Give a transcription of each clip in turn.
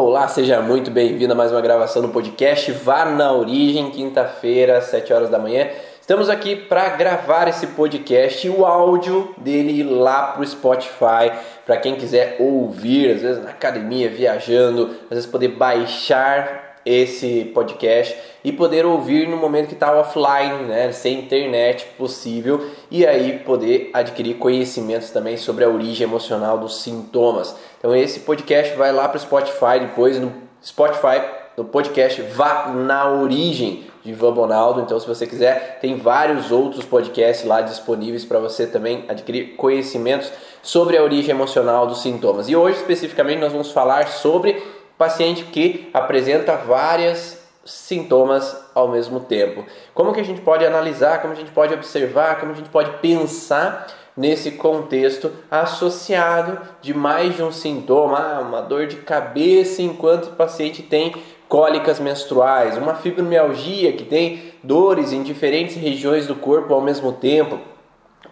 Olá, seja muito bem-vindo a mais uma gravação do podcast Vá na Origem, quinta-feira, 7 horas da manhã. Estamos aqui para gravar esse podcast e o áudio dele ir lá para o Spotify, para quem quiser ouvir, às vezes na academia, viajando, às vezes poder baixar esse podcast e poder ouvir no momento que está offline, né, sem internet possível, e aí poder adquirir conhecimentos também sobre a origem emocional dos sintomas. Então esse podcast vai lá para o Spotify depois no Spotify no podcast Vá na Origem de Ivan Bonaldo. Então, se você quiser, tem vários outros podcasts lá disponíveis para você também adquirir conhecimentos sobre a origem emocional dos sintomas. E hoje, especificamente, nós vamos falar sobre paciente que apresenta várias sintomas ao mesmo tempo. Como que a gente pode analisar, como a gente pode observar, como a gente pode pensar nesse contexto associado de mais de um sintoma, ah, uma dor de cabeça enquanto o paciente tem cólicas menstruais, uma fibromialgia que tem dores em diferentes regiões do corpo ao mesmo tempo.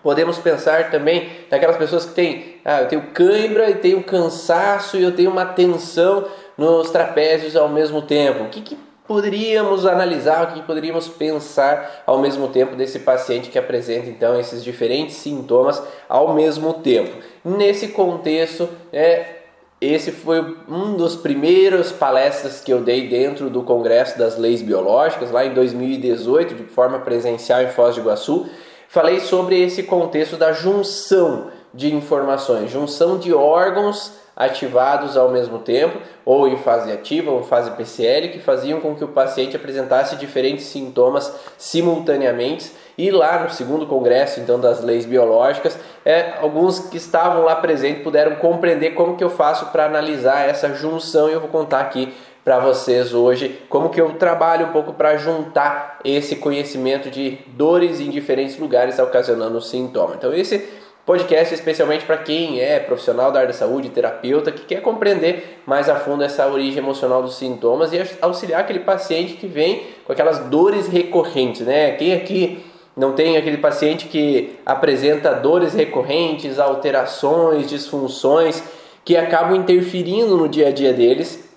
Podemos pensar também naquelas pessoas que têm, ah, eu tenho cãibra e tenho cansaço e eu tenho uma tensão nos trapézios ao mesmo tempo? O que, que poderíamos analisar, o que poderíamos pensar ao mesmo tempo desse paciente que apresenta então esses diferentes sintomas ao mesmo tempo? Nesse contexto, é, esse foi um dos primeiros palestras que eu dei dentro do Congresso das Leis Biológicas, lá em 2018, de forma presencial em Foz do Iguaçu. Falei sobre esse contexto da junção de informações, junção de órgãos ativados ao mesmo tempo, ou em fase ativa ou fase PCL, que faziam com que o paciente apresentasse diferentes sintomas simultaneamente. E lá no segundo congresso então das leis biológicas, é, alguns que estavam lá presentes puderam compreender como que eu faço para analisar essa junção e eu vou contar aqui para vocês hoje como que eu trabalho um pouco para juntar esse conhecimento de dores em diferentes lugares ocasionando sintoma. Então esse Podcast especialmente para quem é profissional da área da saúde, terapeuta, que quer compreender mais a fundo essa origem emocional dos sintomas e auxiliar aquele paciente que vem com aquelas dores recorrentes, né? Quem aqui não tem aquele paciente que apresenta dores recorrentes, alterações, disfunções que acabam interferindo no dia a dia deles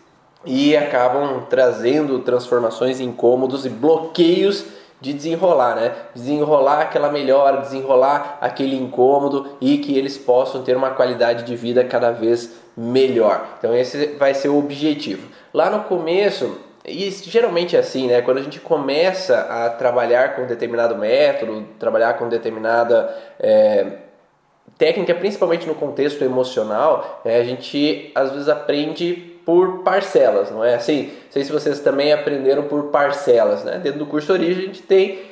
e acabam trazendo transformações incômodos e bloqueios de desenrolar, né? Desenrolar aquela melhora, desenrolar aquele incômodo e que eles possam ter uma qualidade de vida cada vez melhor. Então esse vai ser o objetivo. Lá no começo, e geralmente é assim, né? Quando a gente começa a trabalhar com determinado método, trabalhar com determinada é, técnica, principalmente no contexto emocional, é, a gente às vezes aprende por parcelas, não é assim? Sei se vocês também aprenderam por parcelas, né? Dentro do curso Origem a gente tem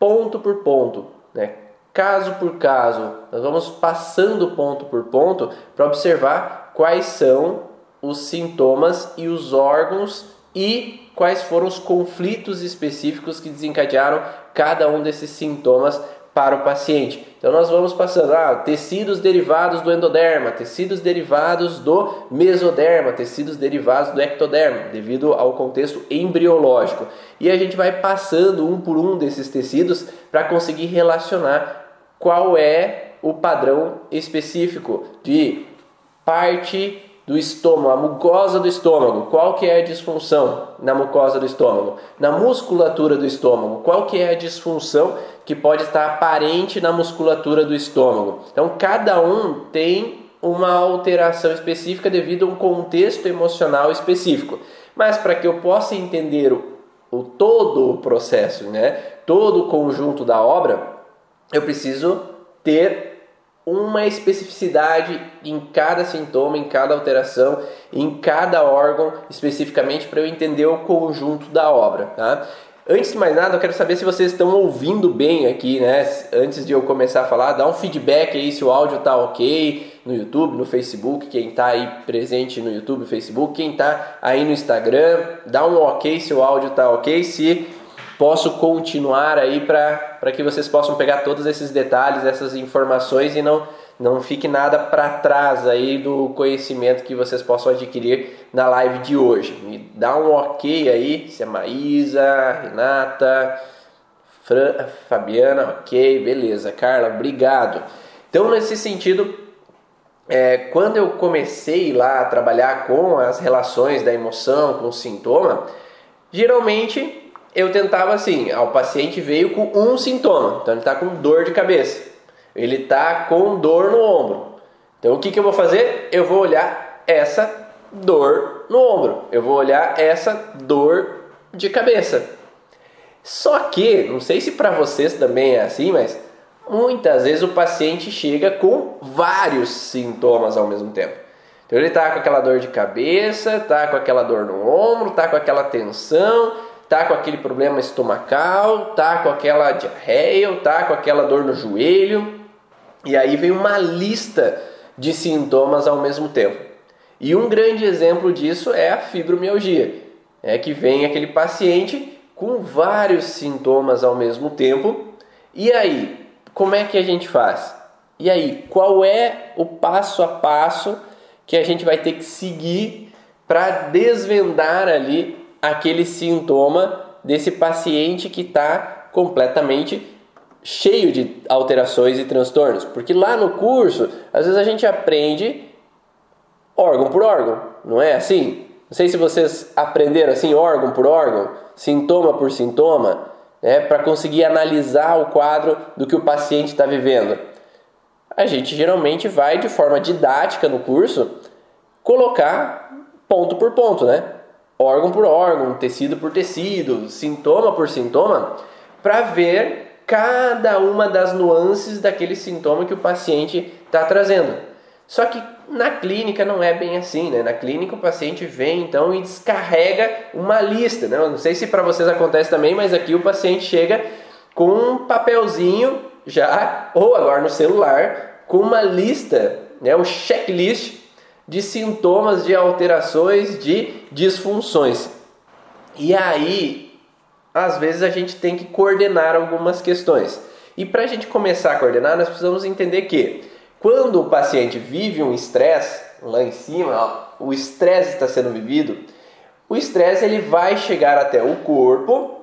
ponto por ponto, né? Caso por caso, nós vamos passando ponto por ponto para observar quais são os sintomas e os órgãos e quais foram os conflitos específicos que desencadearam cada um desses sintomas para o paciente. Então nós vamos passando ah, tecidos derivados do endoderma, tecidos derivados do mesoderma, tecidos derivados do ectoderma, devido ao contexto embriológico. E a gente vai passando um por um desses tecidos para conseguir relacionar qual é o padrão específico de parte do estômago, a mucosa do estômago, qual que é a disfunção na mucosa do estômago? Na musculatura do estômago, qual que é a disfunção que pode estar aparente na musculatura do estômago? Então, cada um tem uma alteração específica devido a um contexto emocional específico. Mas para que eu possa entender o, o todo o processo, né, todo o conjunto da obra, eu preciso ter uma especificidade em cada sintoma, em cada alteração, em cada órgão, especificamente para eu entender o conjunto da obra. Tá? Antes de mais nada, eu quero saber se vocês estão ouvindo bem aqui, né? Antes de eu começar a falar, dá um feedback aí se o áudio está ok no YouTube, no Facebook, quem está aí presente no YouTube, Facebook, quem está aí no Instagram, dá um ok se o áudio está ok, se posso continuar aí para que vocês possam pegar todos esses detalhes, essas informações e não, não fique nada para trás aí do conhecimento que vocês possam adquirir na live de hoje. Me dá um ok aí, se é Maísa, Renata, Fran, Fabiana, ok, beleza. Carla, obrigado. Então, nesse sentido, é, quando eu comecei lá a trabalhar com as relações da emoção, com o sintoma, geralmente eu tentava assim, ah, o paciente veio com um sintoma, então ele está com dor de cabeça, ele está com dor no ombro. Então o que, que eu vou fazer? Eu vou olhar essa dor no ombro, eu vou olhar essa dor de cabeça. Só que, não sei se para vocês também é assim, mas muitas vezes o paciente chega com vários sintomas ao mesmo tempo. Então ele está com aquela dor de cabeça, está com aquela dor no ombro, está com aquela tensão, está com aquele problema estomacal, está com aquela diarreia, está com aquela dor no joelho. E aí vem uma lista de sintomas ao mesmo tempo. E um grande exemplo disso é a fibromialgia. É que vem aquele paciente com vários sintomas ao mesmo tempo. E aí, como é que a gente faz? E aí, qual é o passo a passo que a gente vai ter que seguir para desvendar ali aquele sintoma desse paciente que está completamente cheio de alterações e transtornos? Porque lá no curso, às vezes a gente aprende órgão por órgão, não é assim? Não sei se vocês aprenderam assim, órgão por órgão, sintoma por sintoma, né, para conseguir analisar o quadro do que o paciente está vivendo. A gente geralmente vai de forma didática no curso colocar ponto por ponto, né? Órgão por órgão, tecido por tecido, sintoma por sintoma, para ver cada uma das nuances daquele sintoma que o paciente está trazendo. Só que na clínica não é bem assim, né? Na clínica o paciente vem então e descarrega uma lista, né? Eu não sei se para vocês acontece também, mas aqui o paciente chega com um papelzinho já, ou agora no celular, com uma lista, né? O checklist de sintomas, de alterações, de disfunções. E aí, às vezes a gente tem que coordenar algumas questões. E para a gente começar a coordenar, nós precisamos entender que quando o paciente vive um estresse, lá em cima, ó, o estresse está sendo vivido, o estresse ele vai chegar até o corpo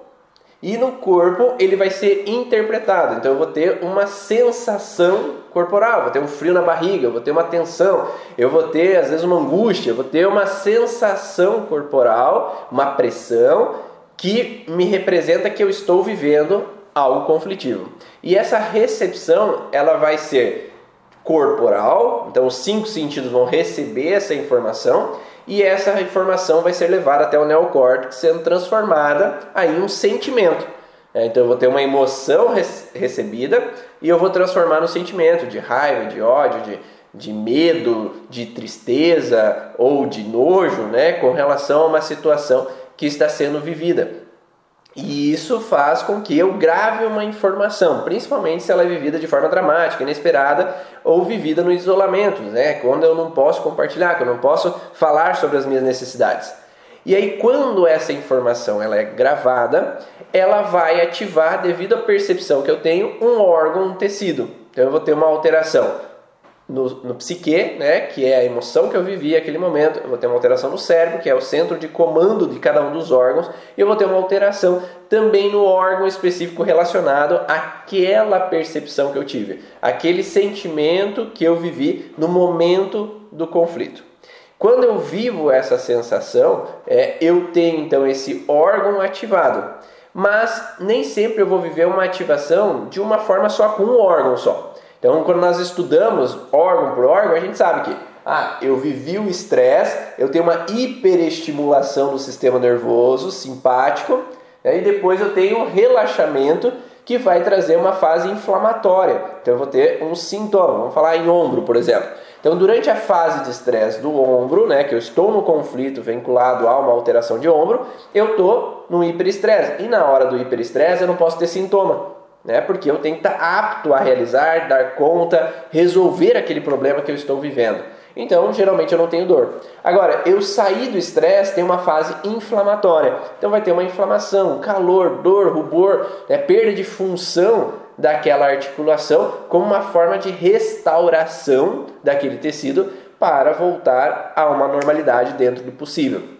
e no corpo ele vai ser interpretado. Então eu vou ter uma sensação corporal, vou ter um frio na barriga, vou ter uma tensão, eu vou ter às vezes uma angústia, vou ter uma sensação corporal, uma pressão que me representa que eu estou vivendo algo conflitivo. E essa recepção ela vai ser corporal, então os cinco sentidos vão receber essa informação e essa informação vai ser levada até o neocórtex, sendo transformada em um sentimento. É, então eu vou ter uma emoção recebida e eu vou transformar no sentimento de raiva, de ódio, de, de medo, de tristeza ou de nojo, né, com relação a uma situação que está sendo vivida. E isso faz com que eu grave uma informação, principalmente se ela é vivida de forma dramática, inesperada ou vivida no isolamento, né? quando eu não posso compartilhar, quando eu não posso falar sobre as minhas necessidades. E aí, quando essa informação ela é gravada, ela vai ativar, devido à percepção que eu tenho, um órgão, um tecido. Então, eu vou ter uma alteração no, no psique, né, que é a emoção que eu vivi naquele momento, eu vou ter uma alteração no cérebro, que é o centro de comando de cada um dos órgãos, e eu vou ter uma alteração também no órgão específico relacionado àquela percepção que eu tive, aquele sentimento que eu vivi no momento do conflito. Quando eu vivo essa sensação, é, eu tenho então esse órgão ativado, mas nem sempre eu vou viver uma ativação de uma forma só com um órgão só. Então, quando nós estudamos órgão por órgão, a gente sabe que ah, eu vivi o estresse, eu tenho uma hiperestimulação do sistema nervoso simpático, né, e depois eu tenho um relaxamento que vai trazer uma fase inflamatória. Então eu vou ter um sintoma, vamos falar em ombro, por exemplo. Então, durante a fase de estresse do ombro, né, que eu estou no conflito vinculado a uma alteração de ombro, eu estou no hiperestresse. E na hora do hiperestresse eu não posso ter sintoma né? Porque eu tenho que estar apto a realizar, dar conta, resolver aquele problema que eu estou vivendo. Então, geralmente eu não tenho dor. Agora, eu sair do estresse tem uma fase inflamatória. Então vai ter uma inflamação, calor, dor, rubor, né? perda de função daquela articulação como uma forma de restauração daquele tecido para voltar a uma normalidade dentro do possível.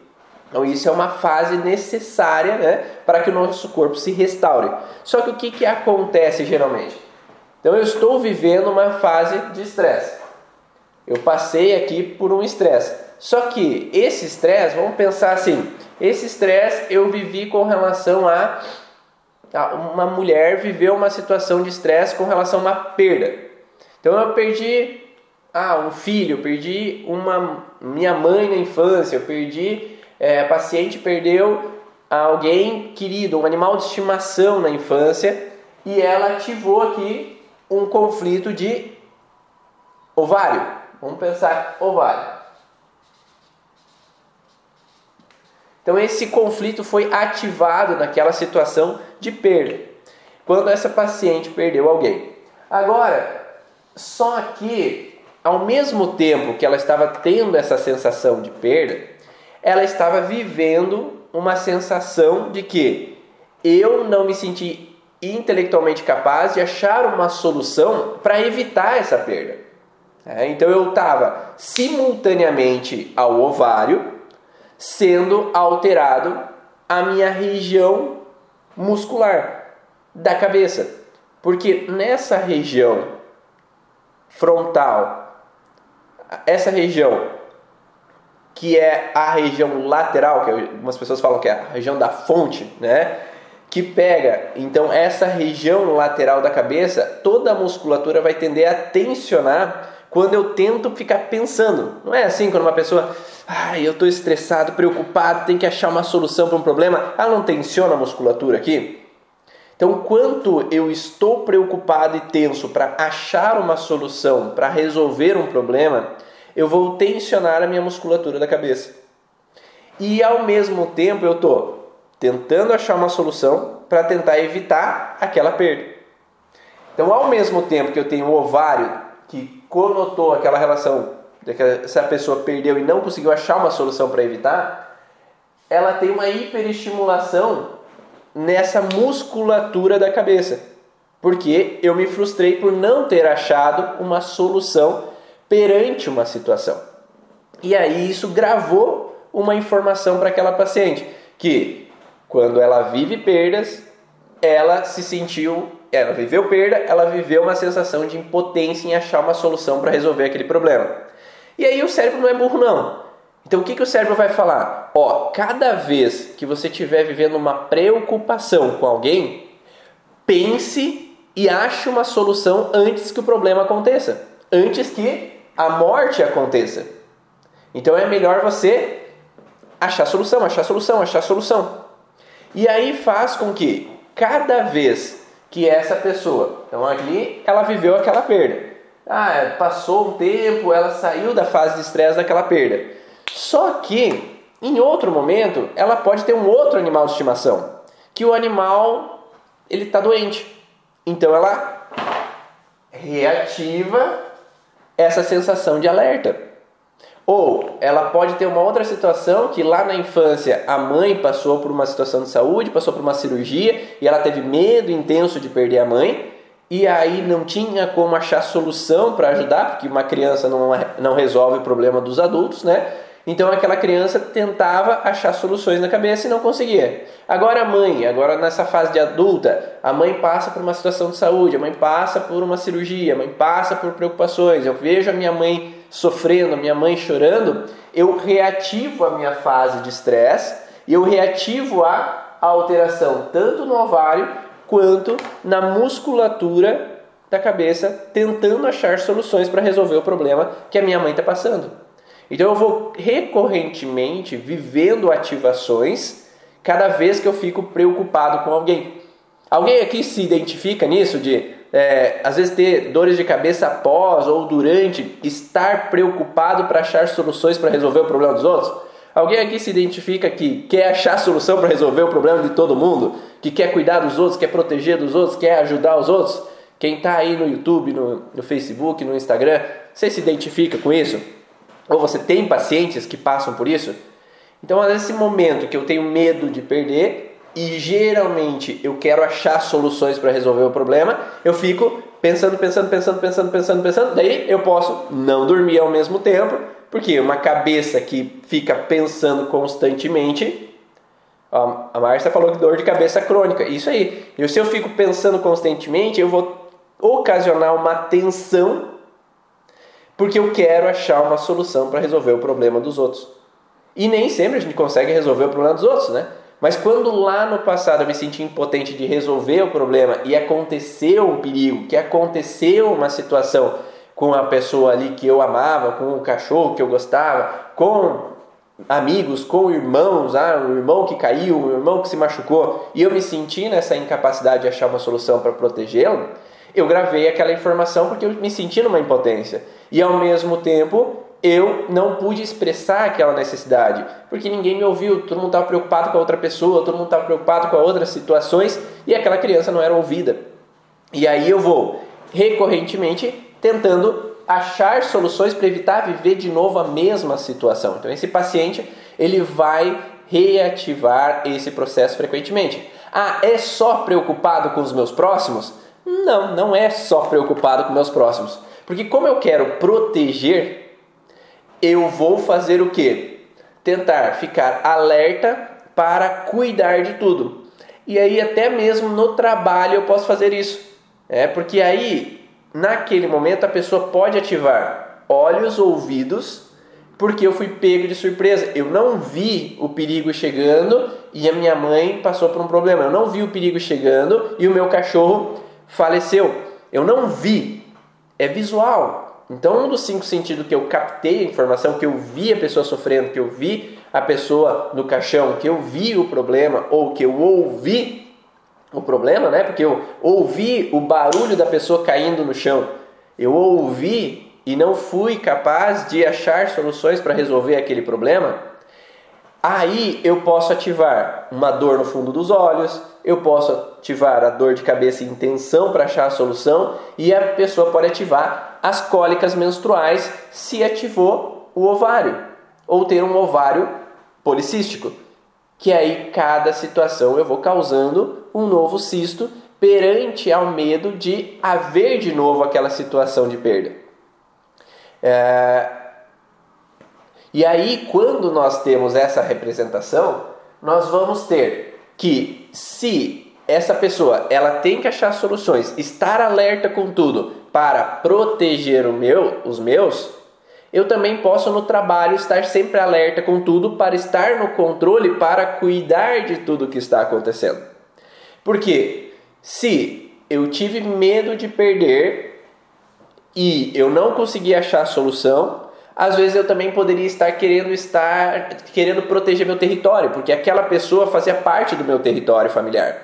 Então isso é uma fase necessária né, para que o nosso corpo se restaure. Só que o que, que acontece geralmente? Então eu estou vivendo uma fase de estresse. Eu passei aqui por um estresse. Só que esse estresse, vamos pensar assim, esse estresse eu vivi com relação a, a uma mulher viveu uma situação de estresse com relação a uma perda. Então eu perdi ah, um filho, eu perdi uma minha mãe na infância, eu perdi é, paciente perdeu alguém querido, um animal de estimação na infância e ela ativou aqui um conflito de ovário. Vamos pensar ovário. Então esse conflito foi ativado naquela situação de perda. Quando essa paciente perdeu alguém. Agora, só que ao mesmo tempo que ela estava tendo essa sensação de perda, ela estava vivendo uma sensação de que eu não me senti intelectualmente capaz de achar uma solução para evitar essa perda. É, então eu estava simultaneamente ao ovário, sendo alterado a minha região muscular da cabeça. Porque nessa região frontal, essa região que é a região lateral, que algumas pessoas falam que é a região da fonte, né? Que pega, então essa região lateral da cabeça, toda a musculatura vai tender a tensionar quando eu tento ficar pensando. Não é assim quando uma pessoa, ai, eu estou estressado, preocupado, tem que achar uma solução para um problema, ela não tensiona a musculatura aqui? Então, quanto eu estou preocupado e tenso para achar uma solução, para resolver um problema, eu vou tensionar a minha musculatura da cabeça. E ao mesmo tempo eu estou tentando achar uma solução para tentar evitar aquela perda. Então, ao mesmo tempo que eu tenho o ovário que conotou aquela relação de que essa pessoa perdeu e não conseguiu achar uma solução para evitar, ela tem uma hiperestimulação nessa musculatura da cabeça. Porque eu me frustrei por não ter achado uma solução perante uma situação. E aí isso gravou uma informação para aquela paciente que quando ela vive perdas, ela se sentiu ela viveu perda, ela viveu uma sensação de impotência em achar uma solução para resolver aquele problema. E aí o cérebro não é burro não. Então o que, que o cérebro vai falar? Ó, cada vez que você estiver vivendo uma preocupação com alguém, pense e ache uma solução antes que o problema aconteça, antes que a morte aconteça. Então é melhor você achar solução, achar solução, achar solução. E aí faz com que cada vez que essa pessoa. Então ali ela viveu aquela perda. Ah, passou um tempo, ela saiu da fase de estresse daquela perda. Só que em outro momento ela pode ter um outro animal de estimação, que o animal ele está doente. Então ela reativa essa sensação de alerta. Ou ela pode ter uma outra situação que lá na infância a mãe passou por uma situação de saúde, passou por uma cirurgia e ela teve medo intenso de perder a mãe e aí não tinha como achar solução para ajudar, porque uma criança não, não resolve o problema dos adultos, né? Então aquela criança tentava achar soluções na cabeça e não conseguia. Agora a mãe, agora nessa fase de adulta, a mãe passa por uma situação de saúde, a mãe passa por uma cirurgia, a mãe passa por preocupações. Eu vejo a minha mãe sofrendo, a minha mãe chorando, eu reativo a minha fase de estresse e eu reativo a alteração tanto no ovário quanto na musculatura da cabeça, tentando achar soluções para resolver o problema que a minha mãe está passando. Então eu vou recorrentemente vivendo ativações cada vez que eu fico preocupado com alguém. Alguém aqui se identifica nisso de é, às vezes ter dores de cabeça após ou durante estar preocupado para achar soluções para resolver o problema dos outros? Alguém aqui se identifica que quer achar solução para resolver o problema de todo mundo? Que quer cuidar dos outros, quer proteger dos outros, quer ajudar os outros? Quem está aí no YouTube, no, no Facebook, no Instagram, você se identifica com isso? Ou você tem pacientes que passam por isso, então nesse momento que eu tenho medo de perder e geralmente eu quero achar soluções para resolver o problema, eu fico pensando, pensando, pensando, pensando, pensando, pensando, daí eu posso não dormir ao mesmo tempo, porque uma cabeça que fica pensando constantemente a Márcia falou que dor de cabeça crônica, isso aí. E se eu fico pensando constantemente, eu vou ocasionar uma tensão porque eu quero achar uma solução para resolver o problema dos outros. E nem sempre a gente consegue resolver o problema dos outros, né? Mas quando lá no passado eu me senti impotente de resolver o problema e aconteceu um perigo, que aconteceu uma situação com a pessoa ali que eu amava, com o cachorro que eu gostava, com amigos, com irmãos, ah, o irmão que caiu, o irmão que se machucou, e eu me senti nessa incapacidade de achar uma solução para protegê-lo, eu gravei aquela informação porque eu me senti numa impotência. E ao mesmo tempo, eu não pude expressar aquela necessidade, porque ninguém me ouviu, todo mundo estava preocupado com a outra pessoa, todo mundo estava preocupado com outras situações e aquela criança não era ouvida. E aí eu vou recorrentemente tentando achar soluções para evitar viver de novo a mesma situação. Então esse paciente, ele vai reativar esse processo frequentemente. Ah, é só preocupado com os meus próximos? Não, não é só preocupado com meus próximos. Porque como eu quero proteger, eu vou fazer o quê? Tentar ficar alerta para cuidar de tudo. E aí até mesmo no trabalho eu posso fazer isso. É porque aí naquele momento a pessoa pode ativar olhos, ouvidos, porque eu fui pego de surpresa. Eu não vi o perigo chegando e a minha mãe passou por um problema. Eu não vi o perigo chegando e o meu cachorro faleceu. Eu não vi, é visual. Então, um dos cinco sentidos que eu captei a informação, que eu vi a pessoa sofrendo, que eu vi a pessoa no caixão, que eu vi o problema ou que eu ouvi o problema, né? Porque eu ouvi o barulho da pessoa caindo no chão. Eu ouvi e não fui capaz de achar soluções para resolver aquele problema. Aí eu posso ativar uma dor no fundo dos olhos, eu posso ativar a dor de cabeça e intenção para achar a solução, e a pessoa pode ativar as cólicas menstruais se ativou o ovário, ou ter um ovário policístico, que aí cada situação eu vou causando um novo cisto perante ao medo de haver de novo aquela situação de perda. É, e aí, quando nós temos essa representação, nós vamos ter que se essa pessoa ela tem que achar soluções, estar alerta com tudo para proteger o meu, os meus, eu também posso no trabalho estar sempre alerta com tudo para estar no controle, para cuidar de tudo que está acontecendo. Porque se eu tive medo de perder e eu não consegui achar a solução, às vezes eu também poderia estar querendo estar querendo proteger meu território, porque aquela pessoa fazia parte do meu território familiar.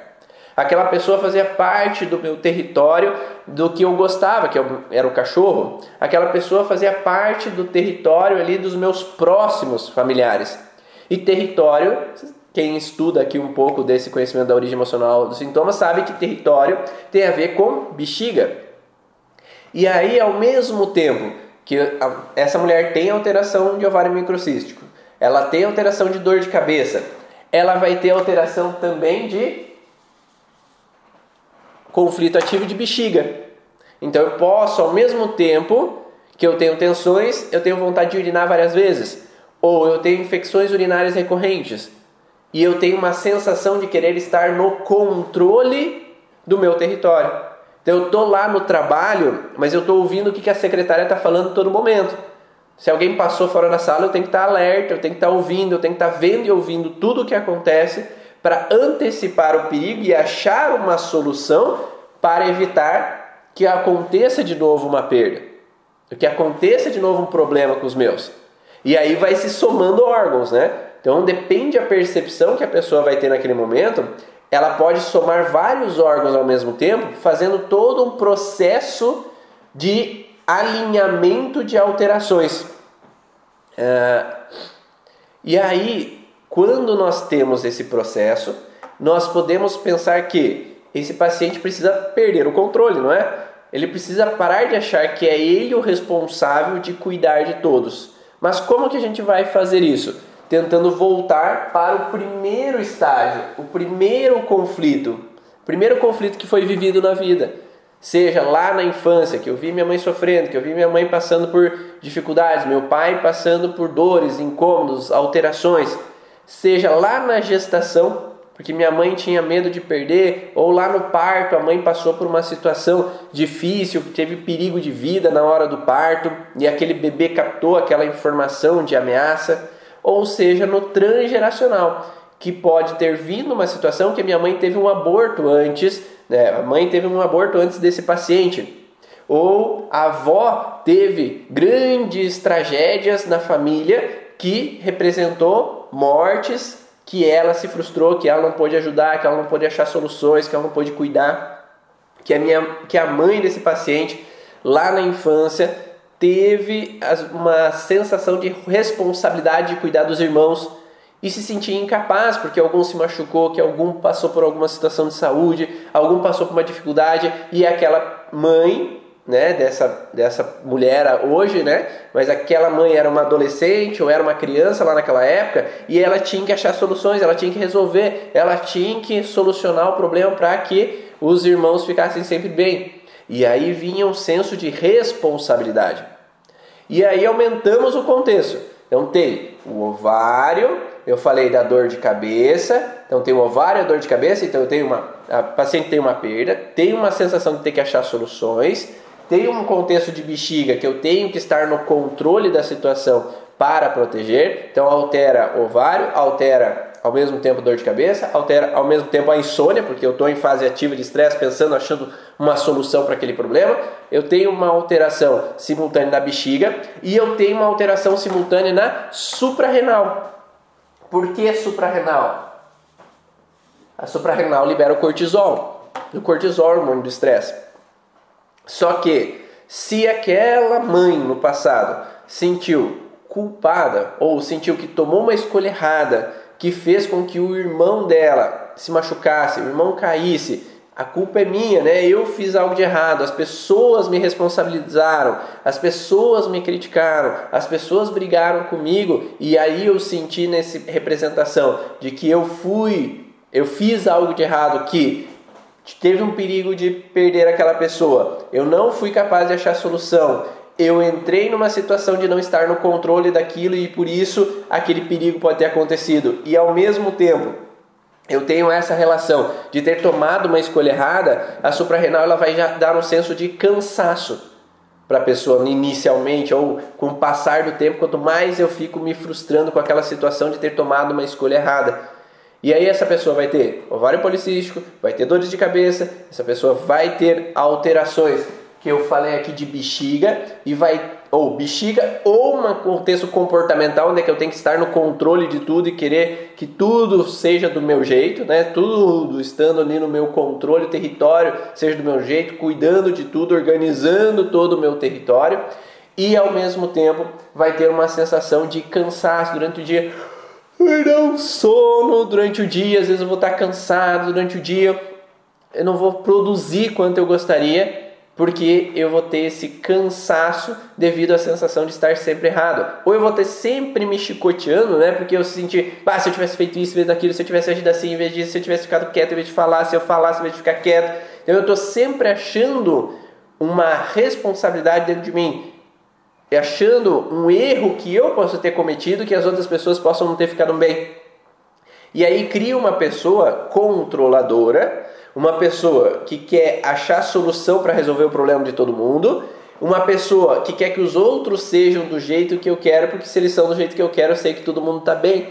Aquela pessoa fazia parte do meu território do que eu gostava, que era o cachorro. Aquela pessoa fazia parte do território ali dos meus próximos familiares. E território, quem estuda aqui um pouco desse conhecimento da origem emocional dos sintomas sabe que território tem a ver com bexiga. E aí, ao mesmo tempo que essa mulher tem alteração de ovário microcístico, ela tem alteração de dor de cabeça, ela vai ter alteração também de conflito ativo de bexiga. Então eu posso, ao mesmo tempo que eu tenho tensões, eu tenho vontade de urinar várias vezes, ou eu tenho infecções urinárias recorrentes, e eu tenho uma sensação de querer estar no controle do meu território. Então eu estou lá no trabalho, mas eu estou ouvindo o que a secretária está falando todo momento. Se alguém passou fora da sala, eu tenho que estar tá alerta, eu tenho que estar tá ouvindo, eu tenho que estar tá vendo e ouvindo tudo o que acontece para antecipar o perigo e achar uma solução para evitar que aconteça de novo uma perda, que aconteça de novo um problema com os meus. E aí vai se somando órgãos, né? Então depende a percepção que a pessoa vai ter naquele momento, ela pode somar vários órgãos ao mesmo tempo, fazendo todo um processo de alinhamento de alterações. É, e aí, quando nós temos esse processo, nós podemos pensar que esse paciente precisa perder o controle, não é? Ele precisa parar de achar que é ele o responsável de cuidar de todos. Mas como que a gente vai fazer isso? Tentando voltar para o primeiro estágio, o primeiro conflito, primeiro conflito que foi vivido na vida. Seja lá na infância, que eu vi minha mãe sofrendo, que eu vi minha mãe passando por dificuldades, meu pai passando por dores, incômodos, alterações. Seja lá na gestação, porque minha mãe tinha medo de perder, ou lá no parto a mãe passou por uma situação difícil, teve perigo de vida na hora do parto e aquele bebê captou aquela informação de ameaça, ou seja, no transgeracional, que pode ter vindo uma situação que a minha mãe teve um aborto antes, né? a mãe teve um aborto antes desse paciente. Ou a avó teve grandes tragédias na família que representou mortes que ela se frustrou, que ela não pôde ajudar, que ela não pôde achar soluções, que ela não pôde cuidar, que a minha, que a mãe desse paciente lá na infância teve uma sensação de responsabilidade de cuidar dos irmãos e se sentia incapaz porque algum se machucou, que algum passou por alguma situação de saúde, algum passou por uma dificuldade e aquela mãe né, dessa, dessa mulher hoje, né? Mas aquela mãe era uma adolescente ou era uma criança lá naquela época e ela tinha que achar soluções, ela tinha que resolver, ela tinha que solucionar o problema para que os irmãos ficassem sempre bem. E aí vinha um senso de responsabilidade. E aí aumentamos o contexto. Então tem o ovário, eu falei da dor de cabeça, então tem o ovário, a dor de cabeça, então eu tenho uma, a paciente tem uma perda, tem uma sensação de ter que achar soluções, tem um contexto de bexiga que eu tenho que estar no controle da situação para proteger, então altera ovário, altera ao mesmo tempo dor de cabeça, altera ao mesmo tempo a insônia, porque eu estou em fase ativa de estresse, pensando, achando uma solução para aquele problema. Eu tenho uma alteração simultânea na bexiga e eu tenho uma alteração simultânea na suprarrenal. Por que suprarrenal? A suprarrenal libera o cortisol. O cortisol é o hormônio do estresse. Só que se aquela mãe no passado sentiu culpada ou sentiu que tomou uma escolha errada que fez com que o irmão dela se machucasse, o irmão caísse, a culpa é minha, né? Eu fiz algo de errado, as pessoas me responsabilizaram, as pessoas me criticaram, as pessoas brigaram comigo e aí eu senti nessa representação de que eu fui, eu fiz algo de errado que teve um perigo de perder aquela pessoa, eu não fui capaz de achar solução, eu entrei numa situação de não estar no controle daquilo e por isso aquele perigo pode ter acontecido. E ao mesmo tempo, eu tenho essa relação de ter tomado uma escolha errada, a suprarrenal ela vai dar um senso de cansaço para a pessoa inicialmente ou com o passar do tempo, quanto mais eu fico me frustrando com aquela situação de ter tomado uma escolha errada. E aí essa pessoa vai ter ovário policístico, vai ter dores de cabeça, essa pessoa vai ter alterações que eu falei aqui de bexiga e vai ou bexiga ou um contexto comportamental onde é que eu tenho que estar no controle de tudo e querer que tudo seja do meu jeito, né? Tudo estando ali no meu controle, o território seja do meu jeito, cuidando de tudo, organizando todo o meu território. E ao mesmo tempo vai ter uma sensação de cansaço durante o dia. Não sono durante o dia, às vezes eu vou estar cansado durante o dia, eu não vou produzir quanto eu gostaria, porque eu vou ter esse cansaço devido à sensação de estar sempre errado. Ou eu vou ter sempre me chicoteando, né? Porque eu senti, ah, se eu tivesse feito isso em vez daquilo, se eu tivesse agido assim em vez disso, se eu tivesse ficado quieto em vez de falar, se eu falasse em vez de ficar quieto. Então eu estou sempre achando uma responsabilidade dentro de mim achando um erro que eu posso ter cometido que as outras pessoas possam não ter ficado bem. E aí cria uma pessoa controladora, uma pessoa que quer achar solução para resolver o problema de todo mundo, uma pessoa que quer que os outros sejam do jeito que eu quero, porque se eles são do jeito que eu quero, eu sei que todo mundo está bem.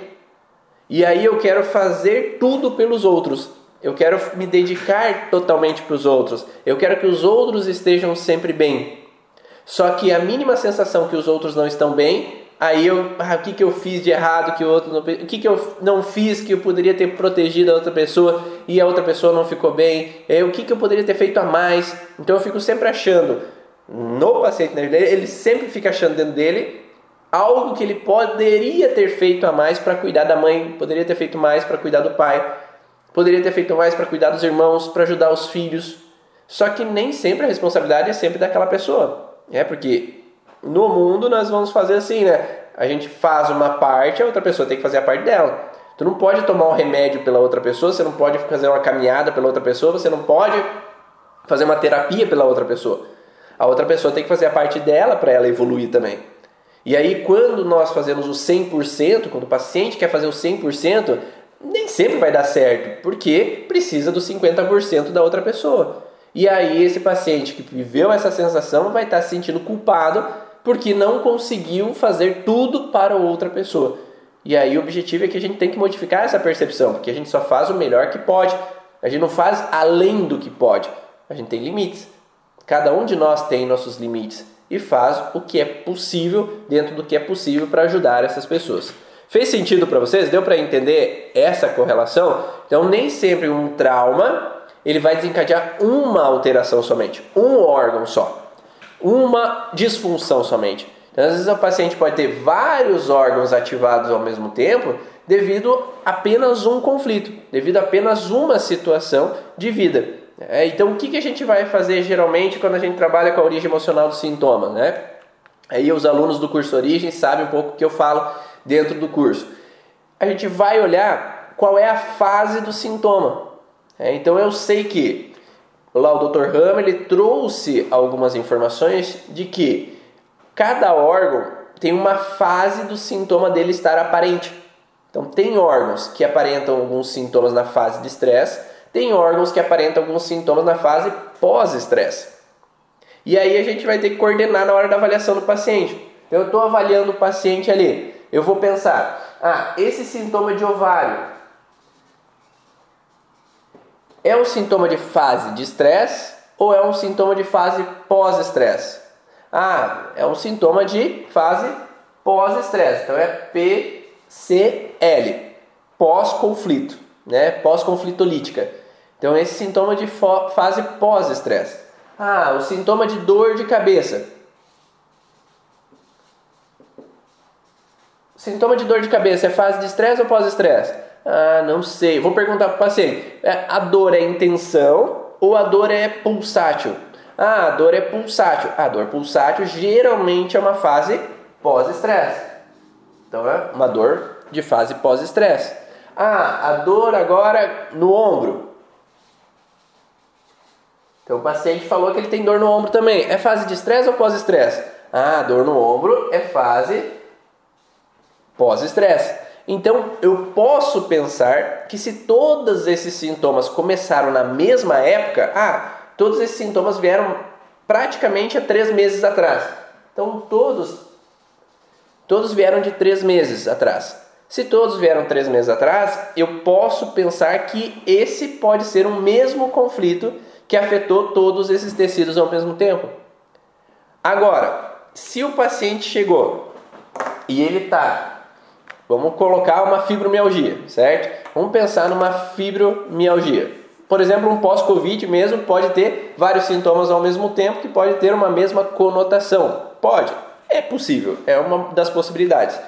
E aí eu quero fazer tudo pelos outros. Eu quero me dedicar totalmente para os outros. Eu quero que os outros estejam sempre bem. Só que a mínima sensação que os outros não estão bem, aí eu, ah, o que, que eu fiz de errado que o outro não, o que, que eu não fiz que eu poderia ter protegido a outra pessoa e a outra pessoa não ficou bem, é, o que, que eu poderia ter feito a mais. Então eu fico sempre achando no paciente né, ele sempre fica achando dentro dele algo que ele poderia ter feito a mais para cuidar da mãe, poderia ter feito mais para cuidar do pai, poderia ter feito mais para cuidar dos irmãos, para ajudar os filhos. Só que nem sempre a responsabilidade é sempre daquela pessoa. É porque no mundo nós vamos fazer assim, né? A gente faz uma parte, a outra pessoa tem que fazer a parte dela. Tu não pode tomar um remédio pela outra pessoa, você não pode fazer uma caminhada pela outra pessoa, você não pode fazer uma terapia pela outra pessoa. A outra pessoa tem que fazer a parte dela para ela evoluir também. E aí, quando nós fazemos o 100%, quando o paciente quer fazer o 100%, nem sempre vai dar certo, porque precisa dos 50% da outra pessoa. E aí esse paciente que viveu essa sensação vai estar se sentindo culpado porque não conseguiu fazer tudo para outra pessoa. E aí o objetivo é que a gente tem que modificar essa percepção, porque a gente só faz o melhor que pode. A gente não faz além do que pode. A gente tem limites. Cada um de nós tem nossos limites e faz o que é possível dentro do que é possível para ajudar essas pessoas. Fez sentido para vocês? Deu para entender essa correlação? Então nem sempre um trauma ele vai desencadear uma alteração somente, um órgão só, uma disfunção somente. Então, às vezes o paciente pode ter vários órgãos ativados ao mesmo tempo devido a apenas um conflito, devido a apenas uma situação de vida. É, então, o que, que a gente vai fazer geralmente quando a gente trabalha com a origem emocional do sintoma? Né? Aí os alunos do curso Origem sabem um pouco o que eu falo dentro do curso. A gente vai olhar qual é a fase do sintoma. É, então eu sei que lá o Dr. Ram ele trouxe algumas informações de que cada órgão tem uma fase do sintoma dele estar aparente. Então tem órgãos que aparentam alguns sintomas na fase de estresse, tem órgãos que aparentam alguns sintomas na fase pós-estresse. E aí a gente vai ter que coordenar na hora da avaliação do paciente. Então eu estou avaliando o paciente ali, eu vou pensar, ah, esse sintoma de ovário é um sintoma de fase de estresse ou é um sintoma de fase pós-estresse? Ah, é um sintoma de fase pós-estresse. Então é PCL, pós-conflito, né? Pós-conflitolítica. Então esse sintoma de fase pós-estresse. Ah, o sintoma de dor de cabeça. Sintoma de dor de cabeça é fase de estresse ou pós-estresse? Ah, não sei. Vou perguntar para o paciente: é, a dor é intenção ou a dor é pulsátil? Ah, a dor é pulsátil. A dor pulsátil geralmente é uma fase pós-estresse. Então é uma dor de fase pós-estresse. Ah, a dor agora no ombro. Então o paciente falou que ele tem dor no ombro também. É fase de estresse ou pós-estresse? Ah, dor no ombro é fase pós-estresse. Então eu posso pensar que se todos esses sintomas começaram na mesma época, ah, todos esses sintomas vieram praticamente há três meses atrás. Então todos, todos vieram de três meses atrás. Se todos vieram três meses atrás, eu posso pensar que esse pode ser o mesmo conflito que afetou todos esses tecidos ao mesmo tempo. Agora, se o paciente chegou e ele está Vamos colocar uma fibromialgia, certo? Vamos pensar numa fibromialgia. Por exemplo, um pós-Covid mesmo pode ter vários sintomas ao mesmo tempo que pode ter uma mesma conotação. Pode, é possível, é uma das possibilidades.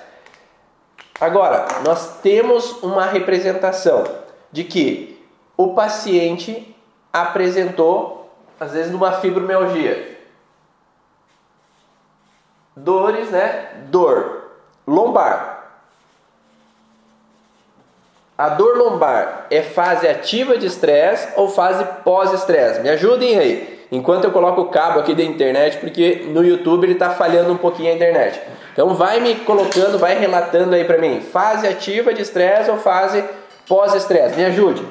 Agora, nós temos uma representação de que o paciente apresentou, às vezes, numa fibromialgia. Dores, né? Dor lombar, a dor lombar é fase ativa de estresse ou fase pós-estresse? Me ajudem aí, enquanto eu coloco o cabo aqui da internet, porque no YouTube ele está falhando um pouquinho a internet. Então vai me colocando, vai relatando aí para mim, fase ativa de estresse ou fase pós-estresse? Me ajude.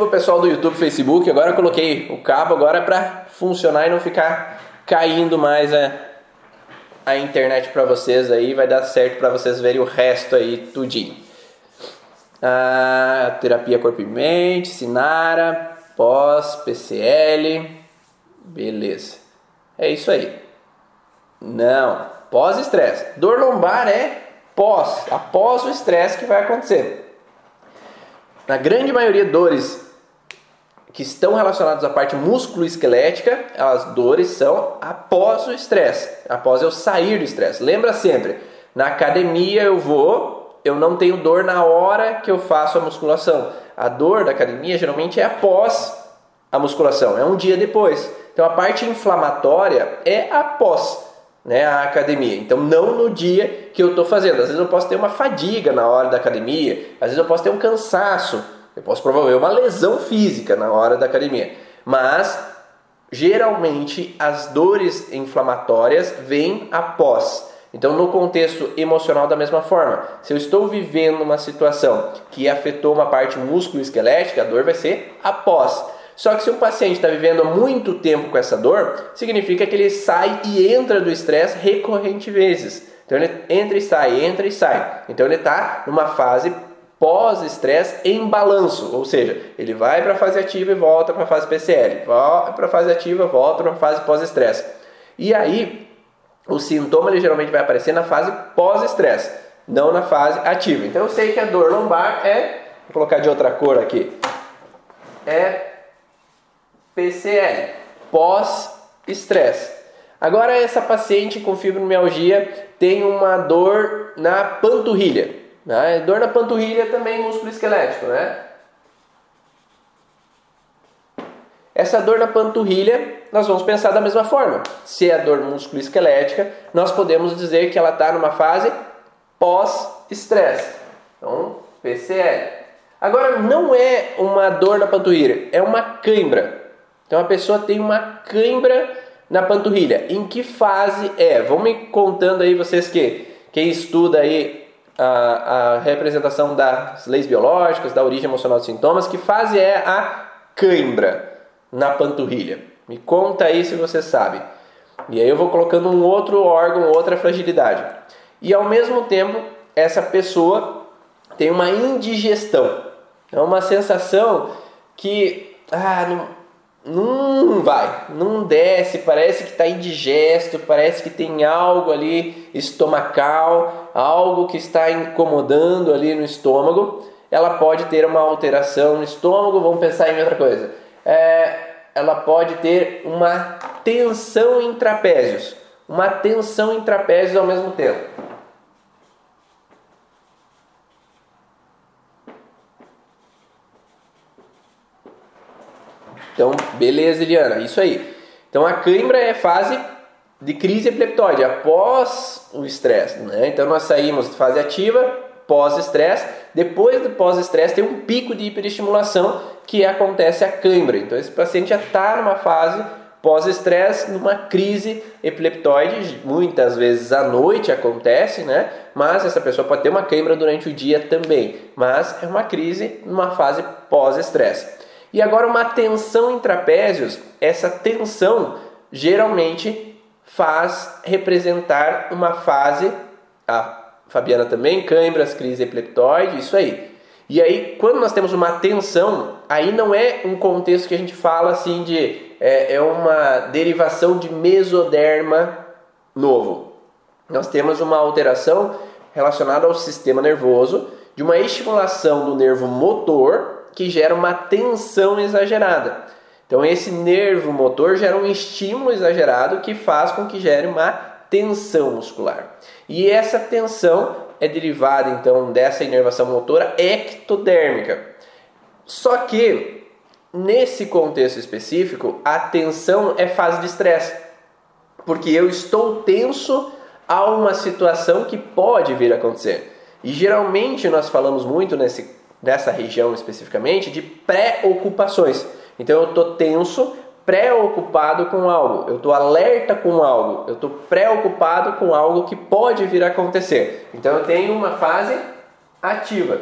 Desculpa pessoal do YouTube, Facebook, agora eu coloquei o cabo agora para funcionar e não ficar caindo mais a, a internet para vocês aí, vai dar certo para vocês verem o resto aí tudinho. Ah, terapia corpo e mente, Sinara, pós, PCL, beleza. É isso aí. Não, pós-estresse. Dor lombar é pós, após o estresse que vai acontecer. Na grande maioria dores que estão relacionadas à parte músculo-esquelética, as dores são após o estresse, após eu sair do estresse. Lembra sempre, na academia eu vou, eu não tenho dor na hora que eu faço a musculação. A dor da academia geralmente é após a musculação, é um dia depois. Então a parte inflamatória é após né, a academia. Então, não no dia que eu estou fazendo. Às vezes eu posso ter uma fadiga na hora da academia, às vezes eu posso ter um cansaço Eu posso promover uma lesão física na hora da academia. Mas geralmente as dores inflamatórias vêm após. Então, no contexto emocional, da mesma forma, se eu estou vivendo uma situação que afetou uma parte músculo-esquelética, a dor vai ser após. Só que se um paciente está vivendo muito tempo com essa dor, significa que ele sai e entra do estresse recorrente vezes. Então ele entra e sai, entra e sai. Então ele está numa fase pós-estresse em balanço, ou seja, ele vai para a fase ativa e volta para a fase PCL, vai para a fase ativa, volta para a fase pós-estresse. E aí o sintoma ele geralmente vai aparecer na fase pós-estresse, não na fase ativa. Então eu sei que a dor lombar é, vou colocar de outra cor aqui, é PCL, pós-estresse. Agora essa paciente com fibromialgia tem uma dor na panturrilha. Né? Dor na panturrilha também músculo esquelético, né? Essa dor na panturrilha, nós vamos pensar da mesma forma. Se é dor músculo esquelética, nós podemos dizer que ela está numa fase pós-estresse. Então, PCL. Agora, não é uma dor na panturrilha, é uma cãibra. Então, a pessoa tem uma cãibra na panturrilha. Em que fase é? Vão me contando aí vocês que quem estuda aí a, a representação das leis biológicas, da origem emocional dos sintomas, que fase é a cãibra na panturrilha? Me conta aí se você sabe. E aí eu vou colocando um outro órgão, outra fragilidade. E ao mesmo tempo, essa pessoa tem uma indigestão. É uma sensação que ah, não, não vai, não desce, parece que está indigesto, parece que tem algo ali estomacal, algo que está incomodando ali no estômago. Ela pode ter uma alteração no estômago, vamos pensar em outra coisa. É, ela pode ter uma tensão em trapézios, uma tensão em trapézios ao mesmo tempo. Então, beleza, Eliana, isso aí. Então, a cãibra é fase de crise epileptóide, após o estresse. Né? Então, nós saímos de fase ativa, pós-estresse. Depois do pós-estresse, tem um pico de hiperestimulação que acontece a cãibra. Então, esse paciente já está numa fase pós-estresse, numa crise epileptóide, muitas vezes à noite acontece, né? Mas essa pessoa pode ter uma cãibra durante o dia também, mas é uma crise numa fase pós-estresse. E agora uma tensão em trapézios, essa tensão geralmente faz representar uma fase, a Fabiana também, câimbras, crise epileptoide, isso aí. E aí, quando nós temos uma tensão, aí não é um contexto que a gente fala assim de é, é uma derivação de mesoderma novo. Nós temos uma alteração relacionada ao sistema nervoso, de uma estimulação do nervo motor que gera uma tensão exagerada. Então, esse nervo motor gera um estímulo exagerado que faz com que gere uma tensão muscular. E essa tensão é derivada então dessa inervação motora ectodérmica. Só que nesse contexto específico, a tensão é fase de estresse, porque eu estou tenso a uma situação que pode vir a acontecer. E geralmente nós falamos muito nesse dessa região especificamente, de preocupações. Então eu estou tenso, preocupado com algo, eu estou alerta com algo, eu estou preocupado com algo que pode vir a acontecer. Então eu tenho uma fase ativa.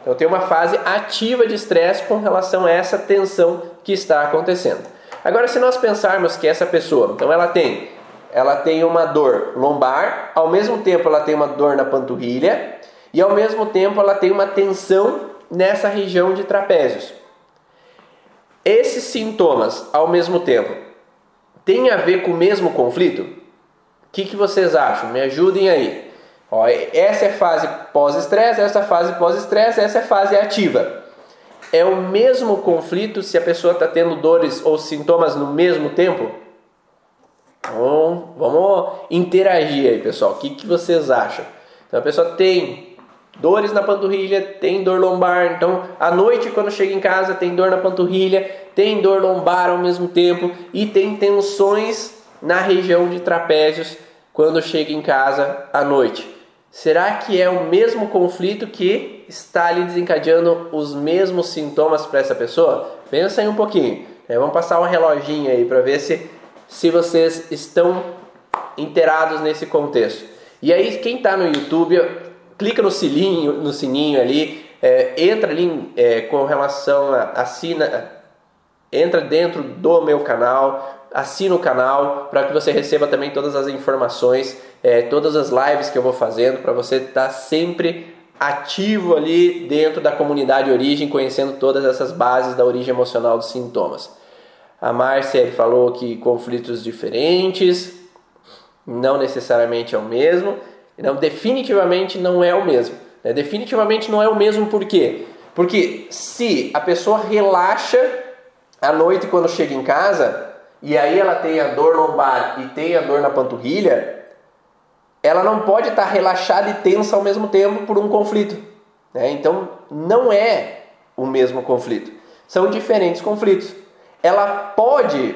Então eu tenho uma fase ativa de estresse com relação a essa tensão que está acontecendo. Agora, se nós pensarmos que essa pessoa, então ela tem, ela tem uma dor lombar, ao mesmo tempo ela tem uma dor na panturrilha, e ao mesmo tempo ela tem uma tensão nessa região de trapézios. Esses sintomas, ao mesmo tempo, têm a ver com o mesmo conflito? O que, que vocês acham? Me ajudem aí. Ó, essa é fase pós-estresse, essa é fase pós-estresse, essa é fase ativa. É o mesmo conflito se a pessoa está tendo dores ou sintomas no mesmo tempo? Então, vamos interagir aí, pessoal. O que, que vocês acham? Então a pessoa tem Dores na panturrilha, tem dor lombar. Então, à noite, quando chega em casa, tem dor na panturrilha, tem dor lombar ao mesmo tempo e tem tensões na região de trapézios quando chega em casa à noite. Será que é o mesmo conflito que está ali desencadeando os mesmos sintomas para essa pessoa? Pensa aí um pouquinho. É, vamos passar um reloginho aí para ver se, se vocês estão inteirados nesse contexto. E aí, quem está no YouTube, clica no sininho, no sininho ali, é, entra ali é, com relação a assina, entra dentro do meu canal, assina o canal para que você receba também todas as informações, é, todas as lives que eu vou fazendo, para você estar tá sempre ativo ali dentro da comunidade Origem, conhecendo todas essas bases da origem emocional dos sintomas. A Márcia falou que conflitos diferentes, não necessariamente é o mesmo, não, definitivamente não é o mesmo. Né? Definitivamente não é o mesmo por quê? Porque se a pessoa relaxa à noite quando chega em casa, e aí ela tem a dor lombar e tem a dor na panturrilha, ela não pode estar relaxada e tensa ao mesmo tempo por um conflito. Né? Então não é o mesmo conflito, são diferentes conflitos. Ela pode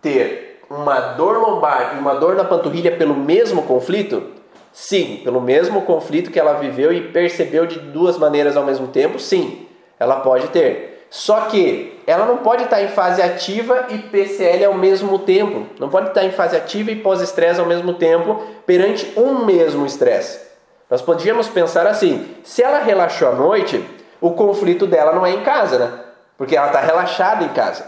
ter uma dor lombar e uma dor na panturrilha pelo mesmo conflito? Sim, pelo mesmo conflito que ela viveu e percebeu de duas maneiras ao mesmo tempo, sim, ela pode ter. Só que ela não pode estar em fase ativa e PCL ao mesmo tempo. Não pode estar em fase ativa e pós-estresse ao mesmo tempo perante um mesmo estresse. Nós podíamos pensar assim: se ela relaxou à noite, o conflito dela não é em casa, né? Porque ela está relaxada em casa.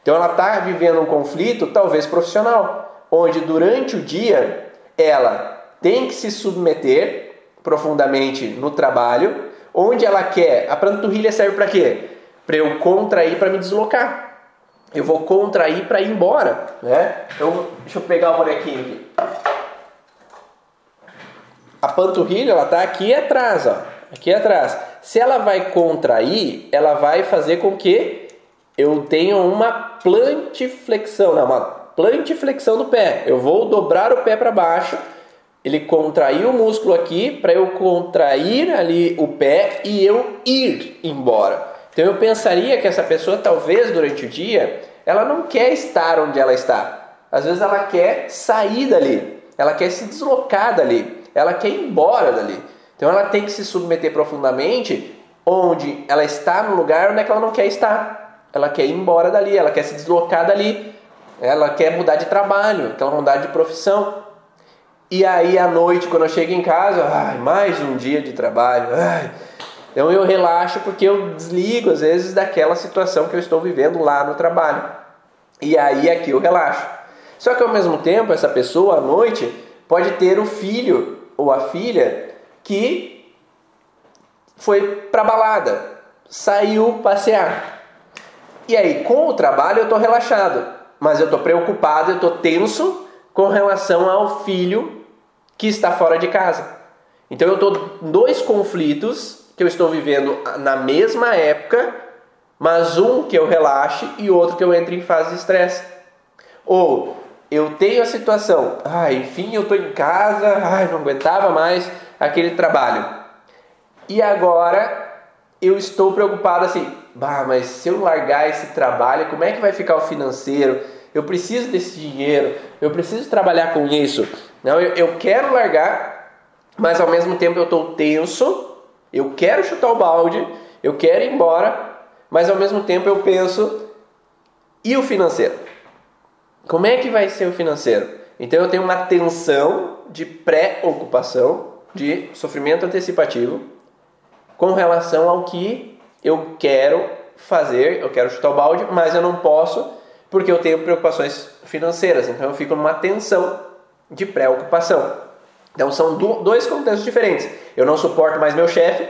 Então ela está vivendo um conflito, talvez profissional, onde durante o dia ela tem que se submeter profundamente no trabalho, onde ela quer. A panturrilha serve para quê? para eu contrair para me deslocar. Eu vou contrair para ir embora, né? Então, deixa eu pegar o bonequinho aqui. A panturrilha, ela tá aqui atrás, ó. Aqui atrás. Se ela vai contrair, ela vai fazer com que eu tenha uma plantiflexão, não, uma plantiflexão do pé. Eu vou dobrar o pé para baixo, ele contrair o músculo aqui para eu contrair ali o pé e eu ir embora. Então eu pensaria que essa pessoa, talvez durante o dia, ela não quer estar onde ela está. Às vezes ela quer sair dali, ela quer se deslocar dali, ela quer ir embora dali. Então ela tem que se submeter profundamente onde ela está no lugar onde é ela não quer estar. Ela quer ir embora dali, ela quer se deslocar dali, ela quer mudar de trabalho, quer mudar de profissão. E aí à noite, quando eu chego em casa, ai, mais um dia de trabalho, ai, então eu relaxo porque eu desligo às vezes daquela situação que eu estou vivendo lá no trabalho. E aí aqui eu relaxo. Só que ao mesmo tempo, essa pessoa à noite pode ter o filho ou a filha que foi para balada, saiu passear. E aí, com o trabalho eu estou relaxado, mas eu estou preocupado, eu estou tenso com relação ao filho que está fora de casa. Então eu estou dois conflitos que eu estou vivendo na mesma época, mas um que eu relaxe e outro que eu entre em fase de estresse. Ou eu tenho a situação, ah, enfim, eu estou em casa, ai, não aguentava mais aquele trabalho. E agora eu estou preocupado assim, bah, mas se eu largar esse trabalho, como é que vai ficar o financeiro? Eu preciso desse dinheiro, eu preciso trabalhar com isso. Não, eu, eu quero largar, mas ao mesmo tempo eu estou tenso eu quero chutar o balde, eu quero ir embora, mas ao mesmo tempo eu penso, e o financeiro? Como é que vai ser o financeiro? Então eu tenho uma tensão de pré-ocupação, de sofrimento antecipativo, com relação ao que eu quero fazer, eu quero chutar o balde, mas eu não posso porque eu tenho preocupações financeiras. Então eu fico numa tensão de pré-ocupação. Então são dois contextos diferentes. Eu não suporto mais meu chefe,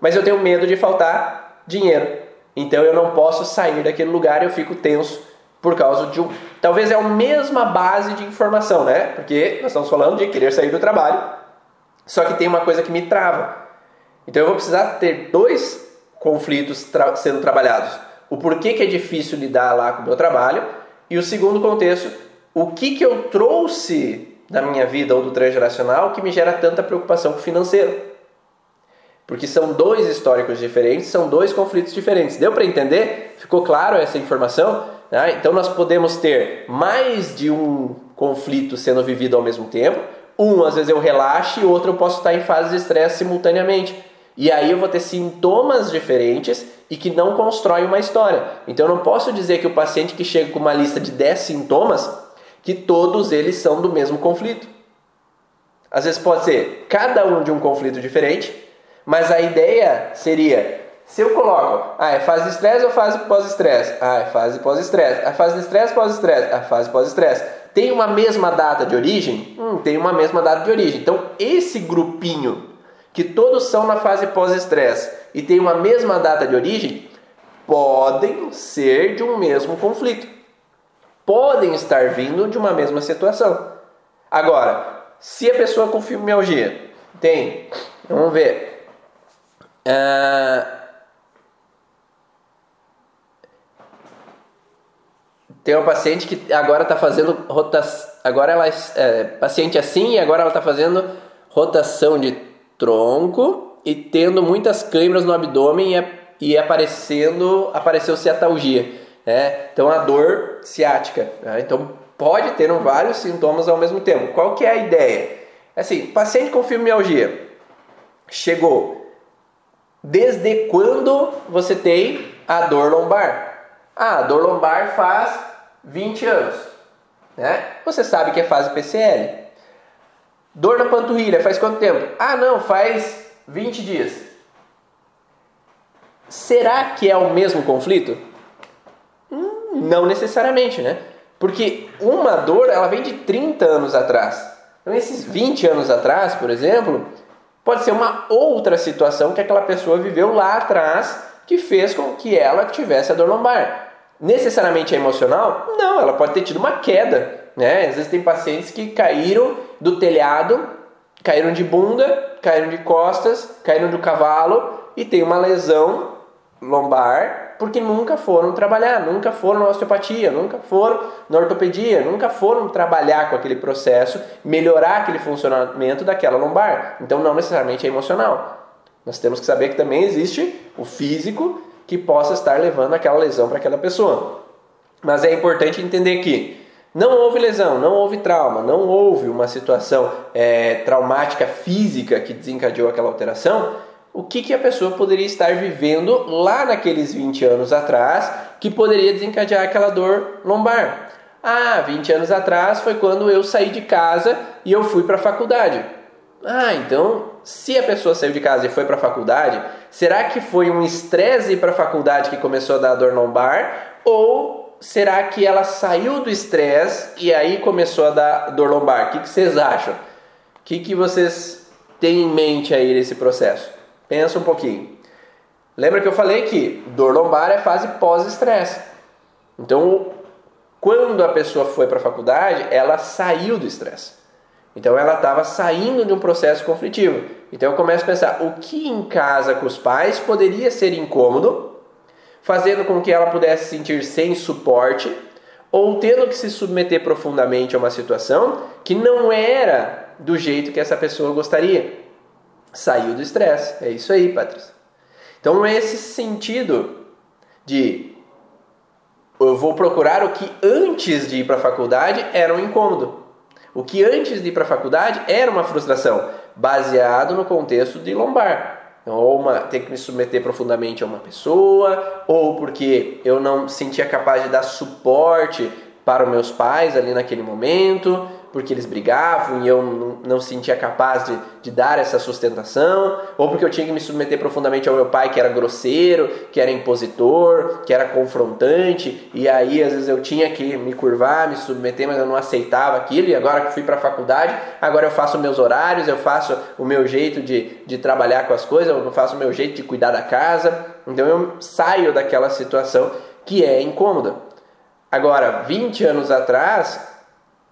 mas eu tenho medo de faltar dinheiro. Então eu não posso sair daquele lugar eu fico tenso por causa de um. Talvez é a mesma base de informação, né? Porque nós estamos falando de querer sair do trabalho, só que tem uma coisa que me trava. Então eu vou precisar ter dois conflitos tra sendo trabalhados. O porquê que é difícil lidar lá com o meu trabalho e o segundo contexto, o que, que eu trouxe da minha vida ou do transgeracional que me gera tanta preocupação com o financeiro. Porque são dois históricos diferentes, são dois conflitos diferentes. Deu para entender? Ficou claro essa informação? Ah, então nós podemos ter mais de um conflito sendo vivido ao mesmo tempo, um, às vezes eu relaxo e outro eu posso estar em fase de estresse simultaneamente. E aí eu vou ter sintomas diferentes e que não constroem uma história. Então eu não posso dizer que o paciente que chega com uma lista de 10 sintomas, que todos eles são do mesmo conflito. Às vezes pode ser cada um de um conflito diferente, mas a ideia seria se eu coloco, ah, é fase de estresse ou fase pós-estresse? Ah, é fase pós-estresse. A fase de estresse, pós-estresse. A fase pós-estresse. Tem uma mesma data de origem? Hum, tem uma mesma data de origem. Então, esse grupinho, que todos são na fase pós-estresse e tem uma mesma data de origem, podem ser de um mesmo conflito. Podem estar vindo de uma mesma situação. Agora, se a pessoa com fibromialgia tem, vamos ver, uh, Tem uma paciente que agora está fazendo rotação. Agora ela é paciente assim e agora ela está fazendo rotação de tronco e tendo muitas câimbras no abdômen e, e aparecendo apareceu ciatalgia. Né? Então a dor ciática. Né? Então pode ter vários sintomas ao mesmo tempo. Qual que é a ideia? Assim, paciente com fibromialgia chegou. Desde quando você tem a dor lombar? Ah, a dor lombar faz 20 anos. Né? Você sabe que é fase PCL. Dor na panturrilha faz quanto tempo? Ah, não, faz 20 dias. Será que é o mesmo conflito? Não necessariamente, né? Porque uma dor, ela vem de 30 anos atrás. Então, esses 20 anos atrás, por exemplo, pode ser uma outra situação que aquela pessoa viveu lá atrás que fez com que ela tivesse a dor lombar necessariamente é emocional? Não, ela pode ter tido uma queda. Né? Às vezes tem pacientes que caíram do telhado, caíram de bunda, caíram de costas, caíram do cavalo e tem uma lesão lombar porque nunca foram trabalhar, nunca foram na osteopatia, nunca foram na ortopedia, nunca foram trabalhar com aquele processo, melhorar aquele funcionamento daquela lombar. Então não necessariamente é emocional. Nós temos que saber que também existe o físico que possa estar levando aquela lesão para aquela pessoa. Mas é importante entender que não houve lesão, não houve trauma, não houve uma situação é, traumática física que desencadeou aquela alteração. O que, que a pessoa poderia estar vivendo lá naqueles 20 anos atrás que poderia desencadear aquela dor lombar? Ah, 20 anos atrás foi quando eu saí de casa e eu fui para a faculdade. Ah, então se a pessoa saiu de casa e foi para a faculdade, será que foi um estresse para a faculdade que começou a dar dor lombar? Ou será que ela saiu do estresse e aí começou a dar dor lombar? O que, que vocês acham? O que, que vocês têm em mente aí nesse processo? Pensa um pouquinho. Lembra que eu falei que dor lombar é fase pós-estresse. Então, quando a pessoa foi para a faculdade, ela saiu do estresse. Então ela estava saindo de um processo conflitivo. Então eu começo a pensar o que em casa com os pais poderia ser incômodo, fazendo com que ela pudesse se sentir sem suporte ou tendo que se submeter profundamente a uma situação que não era do jeito que essa pessoa gostaria. Saiu do estresse. É isso aí, Patrícia. Então esse sentido de eu vou procurar o que antes de ir para a faculdade era um incômodo. O que antes de ir para a faculdade era uma frustração, baseado no contexto de lombar. Então, ou uma, ter que me submeter profundamente a uma pessoa, ou porque eu não sentia capaz de dar suporte para os meus pais ali naquele momento, porque eles brigavam e eu não, não sentia capaz de, de dar essa sustentação, ou porque eu tinha que me submeter profundamente ao meu pai que era grosseiro, que era impositor, que era confrontante, e aí às vezes eu tinha que me curvar, me submeter, mas eu não aceitava aquilo, e agora que fui para a faculdade, agora eu faço meus horários, eu faço o meu jeito de, de trabalhar com as coisas, eu faço o meu jeito de cuidar da casa, então eu saio daquela situação que é incômoda. Agora, 20 anos atrás,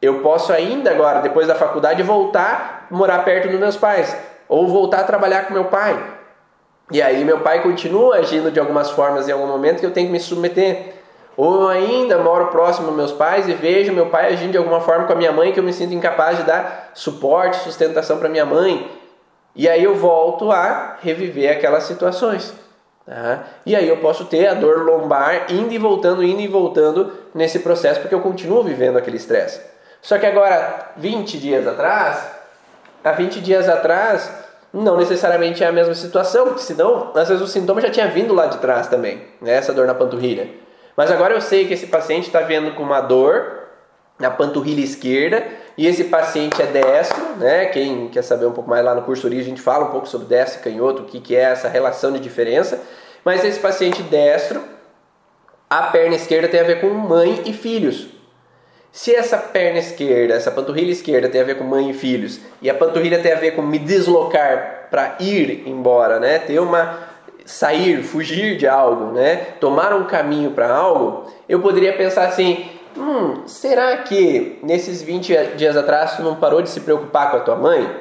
eu posso ainda agora, depois da faculdade, voltar morar perto dos meus pais ou voltar a trabalhar com meu pai. E aí meu pai continua agindo de algumas formas em algum momento que eu tenho que me submeter. Ou eu ainda moro próximo dos meus pais e vejo meu pai agindo de alguma forma com a minha mãe que eu me sinto incapaz de dar suporte, sustentação para minha mãe. E aí eu volto a reviver aquelas situações. Tá? E aí eu posso ter a dor lombar indo e voltando, indo e voltando nesse processo porque eu continuo vivendo aquele estresse. Só que agora, 20 dias atrás, há 20 dias atrás não necessariamente é a mesma situação, porque senão, às vezes o sintoma já tinha vindo lá de trás também, né? essa dor na panturrilha. Mas agora eu sei que esse paciente está vendo com uma dor na panturrilha esquerda e esse paciente é destro, né? Quem quer saber um pouco mais lá no curso Origem, a gente fala um pouco sobre destro e canhoto, o que, que é essa relação de diferença. Mas esse paciente destro, a perna esquerda tem a ver com mãe e filhos. Se essa perna esquerda, essa panturrilha esquerda tem a ver com mãe e filhos, e a panturrilha tem a ver com me deslocar para ir embora, né? Ter uma sair, fugir de algo, né? Tomar um caminho para algo, eu poderia pensar assim: hum, será que nesses 20 dias atrás tu não parou de se preocupar com a tua mãe?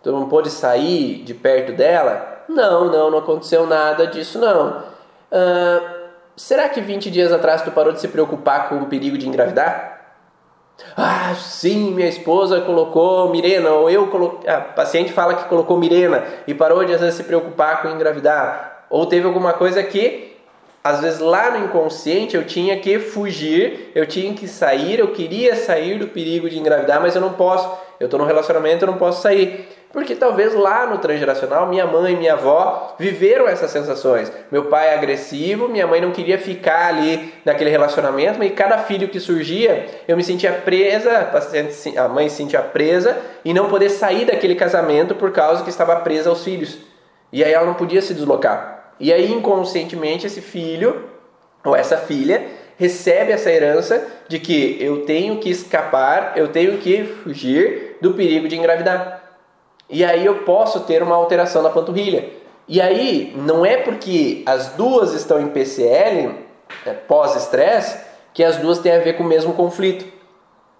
Tu não pôde sair de perto dela? Não, não, não aconteceu nada disso não. Uh, será que 20 dias atrás tu parou de se preocupar com o perigo de engravidar? Ah, sim, minha esposa colocou Mirena, ou eu coloquei. A paciente fala que colocou Mirena e parou de às vezes se preocupar com engravidar. Ou teve alguma coisa que, às vezes lá no inconsciente, eu tinha que fugir, eu tinha que sair, eu queria sair do perigo de engravidar, mas eu não posso. Eu estou no relacionamento, eu não posso sair. Porque talvez lá no transgeracional, minha mãe e minha avó viveram essas sensações. Meu pai é agressivo, minha mãe não queria ficar ali naquele relacionamento, e cada filho que surgia, eu me sentia presa, a mãe se sentia presa e não poder sair daquele casamento por causa que estava presa aos filhos. E aí ela não podia se deslocar. E aí inconscientemente esse filho ou essa filha recebe essa herança de que eu tenho que escapar, eu tenho que fugir do perigo de engravidar. E aí eu posso ter uma alteração na panturrilha. E aí não é porque as duas estão em PCL, é, pós-estresse, que as duas têm a ver com o mesmo conflito.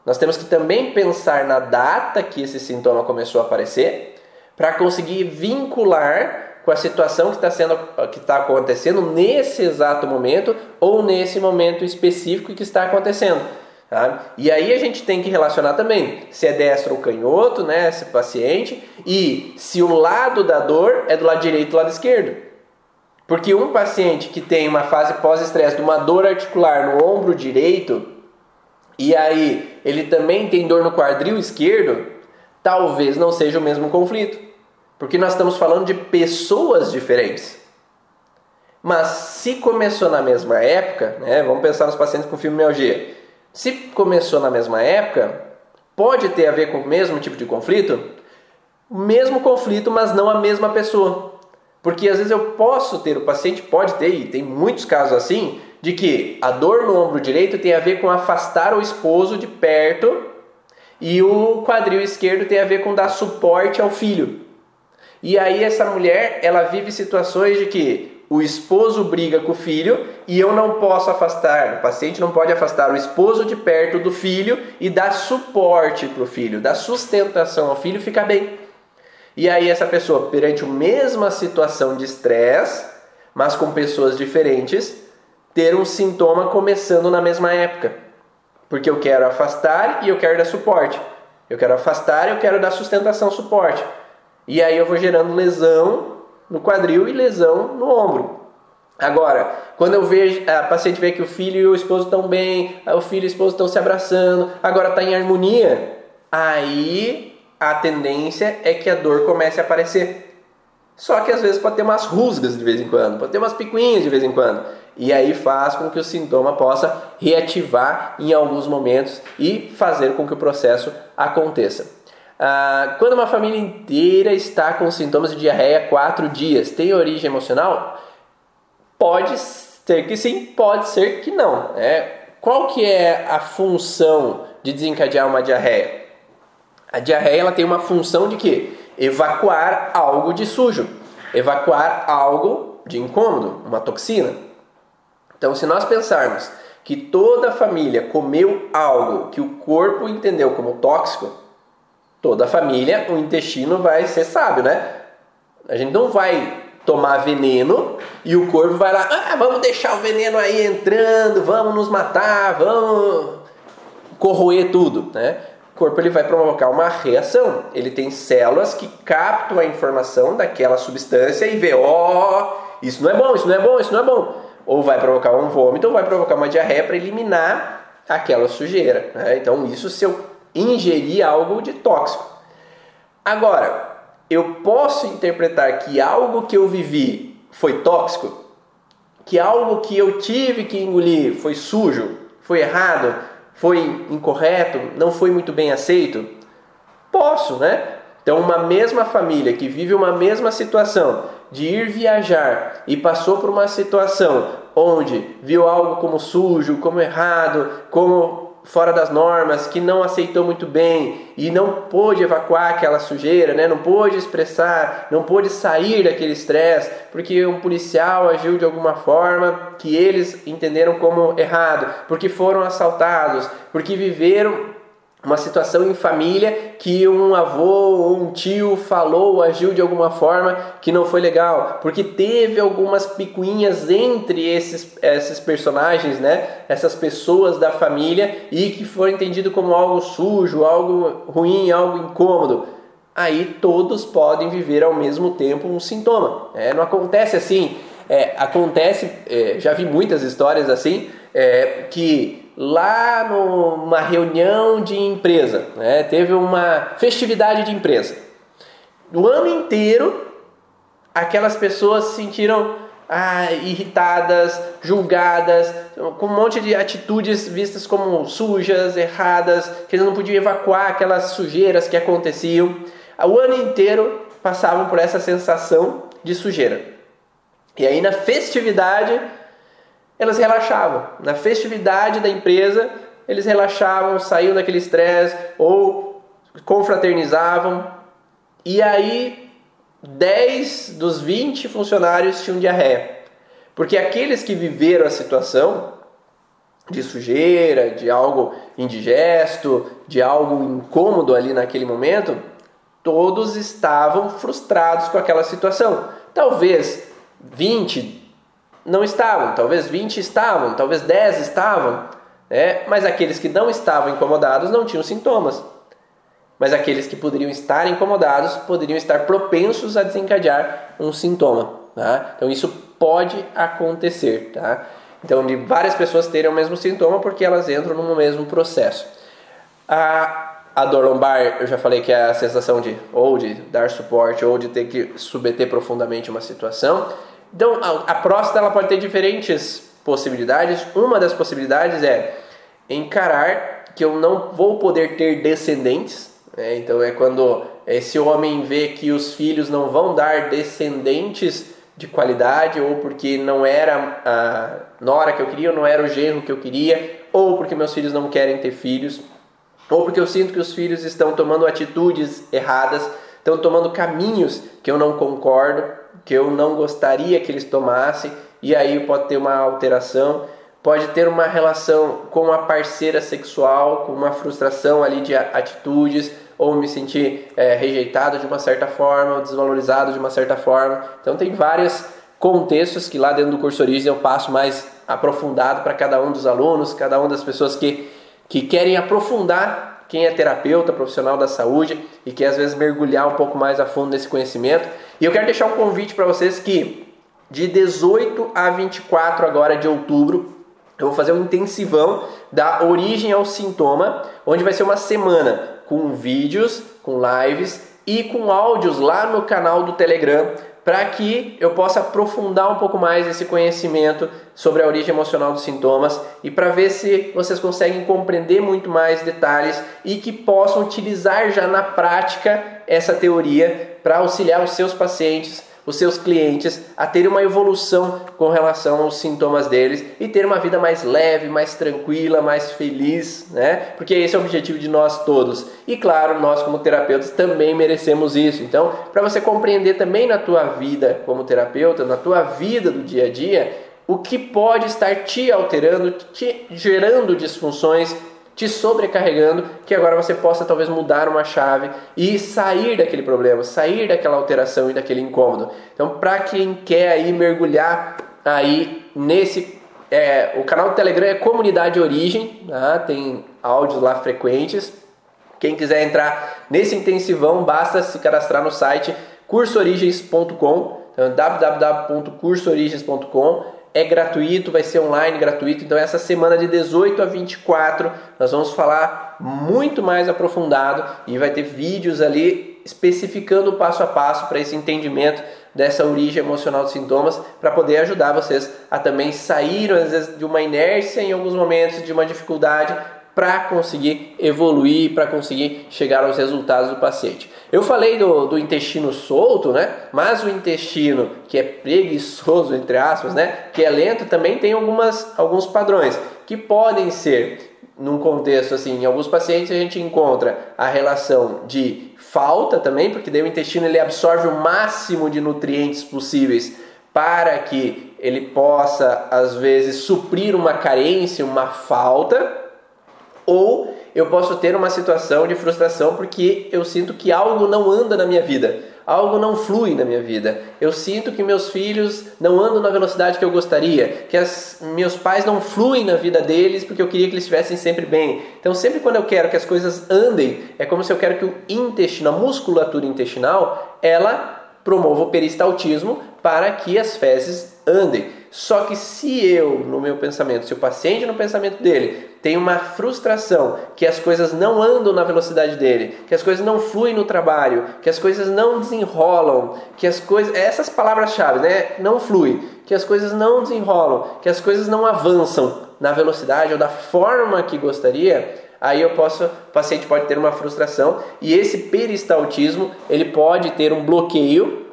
Nós temos que também pensar na data que esse sintoma começou a aparecer, para conseguir vincular com a situação que está sendo que está acontecendo nesse exato momento ou nesse momento específico que está acontecendo. Tá? E aí a gente tem que relacionar também se é destro ou canhoto, né, esse paciente, e se o lado da dor é do lado direito ou do lado esquerdo. Porque um paciente que tem uma fase pós-estresse de uma dor articular no ombro direito, e aí ele também tem dor no quadril esquerdo, talvez não seja o mesmo conflito. Porque nós estamos falando de pessoas diferentes. Mas se começou na mesma época, né, vamos pensar nos pacientes com fibromialgia se começou na mesma época, pode ter a ver com o mesmo tipo de conflito? Mesmo conflito, mas não a mesma pessoa. Porque às vezes eu posso ter, o paciente pode ter, e tem muitos casos assim, de que a dor no ombro direito tem a ver com afastar o esposo de perto e o quadril esquerdo tem a ver com dar suporte ao filho. E aí essa mulher, ela vive situações de que o esposo briga com o filho e eu não posso afastar, o paciente não pode afastar o esposo de perto do filho e dar suporte para o filho, dar sustentação ao filho ficar bem. E aí essa pessoa, perante a mesma situação de estresse, mas com pessoas diferentes, ter um sintoma começando na mesma época. Porque eu quero afastar e eu quero dar suporte. Eu quero afastar e eu quero dar sustentação, suporte. E aí eu vou gerando lesão no quadril e lesão no ombro. Agora, quando eu vejo a paciente vê que o filho e o esposo estão bem, o filho e o esposo estão se abraçando, agora está em harmonia, aí a tendência é que a dor comece a aparecer. Só que às vezes pode ter umas rusgas de vez em quando, pode ter umas picuinhas de vez em quando. E aí faz com que o sintoma possa reativar em alguns momentos e fazer com que o processo aconteça. Ah, quando uma família inteira está com sintomas de diarreia quatro dias, tem origem emocional? Pode ser que sim, pode ser que não. Né? Qual que é a função de desencadear uma diarreia? A diarreia ela tem uma função de quê? Evacuar algo de sujo, evacuar algo de incômodo, uma toxina. Então, se nós pensarmos que toda a família comeu algo que o corpo entendeu como tóxico, toda a família, o intestino vai ser sábio, né? A gente não vai tomar veneno e o corpo vai lá, ah, vamos deixar o veneno aí entrando, vamos nos matar, vamos corroer tudo, né? O corpo ele vai provocar uma reação. Ele tem células que captam a informação daquela substância e vê, ó, oh, isso não é bom, isso não é bom, isso não é bom. Ou vai provocar um vômito ou vai provocar uma diarreia para eliminar aquela sujeira. Né? Então isso se eu ingerir algo de tóxico. Agora, eu posso interpretar que algo que eu vivi foi tóxico, que algo que eu tive que engolir foi sujo, foi errado, foi incorreto, não foi muito bem aceito? Posso, né? Então, uma mesma família que vive uma mesma situação de ir viajar e passou por uma situação onde viu algo como sujo, como errado, como fora das normas, que não aceitou muito bem e não pôde evacuar aquela sujeira, né? não pôde expressar, não pôde sair daquele estresse, porque um policial agiu de alguma forma que eles entenderam como errado, porque foram assaltados, porque viveram uma situação em família que um avô ou um tio falou, agiu de alguma forma que não foi legal, porque teve algumas picuinhas entre esses, esses personagens, né? Essas pessoas da família e que foi entendido como algo sujo, algo ruim, algo incômodo. Aí todos podem viver ao mesmo tempo um sintoma. É, não acontece assim. É, acontece, é, já vi muitas histórias assim, é, que lá numa reunião de empresa, né? teve uma festividade de empresa. No ano inteiro, aquelas pessoas se sentiram ah, irritadas, julgadas, com um monte de atitudes vistas como sujas, erradas, que eles não podiam evacuar aquelas sujeiras que aconteciam. O ano inteiro passavam por essa sensação de sujeira. E aí na festividade elas relaxavam. Na festividade da empresa, eles relaxavam, saíam daquele estresse ou confraternizavam. E aí, 10 dos 20 funcionários tinham diarreia. Porque aqueles que viveram a situação de sujeira, de algo indigesto, de algo incômodo ali naquele momento, todos estavam frustrados com aquela situação. Talvez 20, não estavam, talvez 20 estavam, talvez 10 estavam, né? mas aqueles que não estavam incomodados não tinham sintomas. Mas aqueles que poderiam estar incomodados poderiam estar propensos a desencadear um sintoma. Tá? Então isso pode acontecer. Tá? Então, de várias pessoas terem o mesmo sintoma porque elas entram no mesmo processo. A, a dor lombar, eu já falei que é a sensação de ou de dar suporte ou de ter que submeter profundamente uma situação. Então, a, a próstata ela pode ter diferentes possibilidades. Uma das possibilidades é encarar que eu não vou poder ter descendentes. Né? Então, é quando esse homem vê que os filhos não vão dar descendentes de qualidade, ou porque não era a nora que eu queria, ou não era o genro que eu queria, ou porque meus filhos não querem ter filhos, ou porque eu sinto que os filhos estão tomando atitudes erradas, estão tomando caminhos que eu não concordo que eu não gostaria que eles tomassem, e aí pode ter uma alteração, pode ter uma relação com a parceira sexual, com uma frustração ali de atitudes, ou me sentir é, rejeitado de uma certa forma, ou desvalorizado de uma certa forma. Então tem vários contextos que lá dentro do curso Origem eu passo mais aprofundado para cada um dos alunos, cada uma das pessoas que, que querem aprofundar quem é terapeuta, profissional da saúde e quer às vezes mergulhar um pouco mais a fundo nesse conhecimento. E eu quero deixar um convite para vocês que de 18 a 24 agora de outubro eu vou fazer um intensivão da origem ao sintoma, onde vai ser uma semana com vídeos, com lives e com áudios lá no canal do Telegram para que eu possa aprofundar um pouco mais esse conhecimento sobre a origem emocional dos sintomas e para ver se vocês conseguem compreender muito mais detalhes e que possam utilizar já na prática essa teoria para auxiliar os seus pacientes os seus clientes a terem uma evolução com relação aos sintomas deles e ter uma vida mais leve, mais tranquila, mais feliz, né? Porque esse é o objetivo de nós todos. E claro, nós como terapeutas também merecemos isso. Então, para você compreender também na tua vida como terapeuta, na tua vida do dia a dia, o que pode estar te alterando, te gerando disfunções te sobrecarregando, que agora você possa talvez mudar uma chave e sair daquele problema, sair daquela alteração e daquele incômodo. Então, para quem quer aí mergulhar aí nesse é, o canal do Telegram é Comunidade Origem, tá? tem áudios lá frequentes. Quem quiser entrar nesse intensivão, basta se cadastrar no site cursoorigens.com, então, www.cursoorigens.com é gratuito, vai ser online gratuito. Então, essa semana de 18 a 24, nós vamos falar muito mais aprofundado e vai ter vídeos ali especificando o passo a passo para esse entendimento dessa origem emocional dos sintomas, para poder ajudar vocês a também sair às vezes de uma inércia em alguns momentos, de uma dificuldade, para conseguir evoluir, para conseguir chegar aos resultados do paciente. Eu falei do, do, intestino solto, né? Mas o intestino que é preguiçoso, entre aspas, né? Que é lento, também tem algumas, alguns padrões que podem ser, num contexto assim, em alguns pacientes a gente encontra a relação de falta também, porque daí o intestino ele absorve o máximo de nutrientes possíveis para que ele possa, às vezes, suprir uma carência, uma falta ou eu posso ter uma situação de frustração porque eu sinto que algo não anda na minha vida, algo não flui na minha vida. Eu sinto que meus filhos não andam na velocidade que eu gostaria, que as, meus pais não fluem na vida deles porque eu queria que eles estivessem sempre bem. Então, sempre quando eu quero que as coisas andem, é como se eu quero que o intestino, a musculatura intestinal, ela promova o peristaltismo para que as fezes andem. Só que se eu, no meu pensamento, se o paciente no pensamento dele tem uma frustração, que as coisas não andam na velocidade dele, que as coisas não fluem no trabalho, que as coisas não desenrolam, que as coisas, essas palavras-chave, né? Não flui, que as coisas não desenrolam, que as coisas não avançam na velocidade ou da forma que gostaria, aí eu posso, o paciente pode ter uma frustração e esse peristaltismo ele pode ter um bloqueio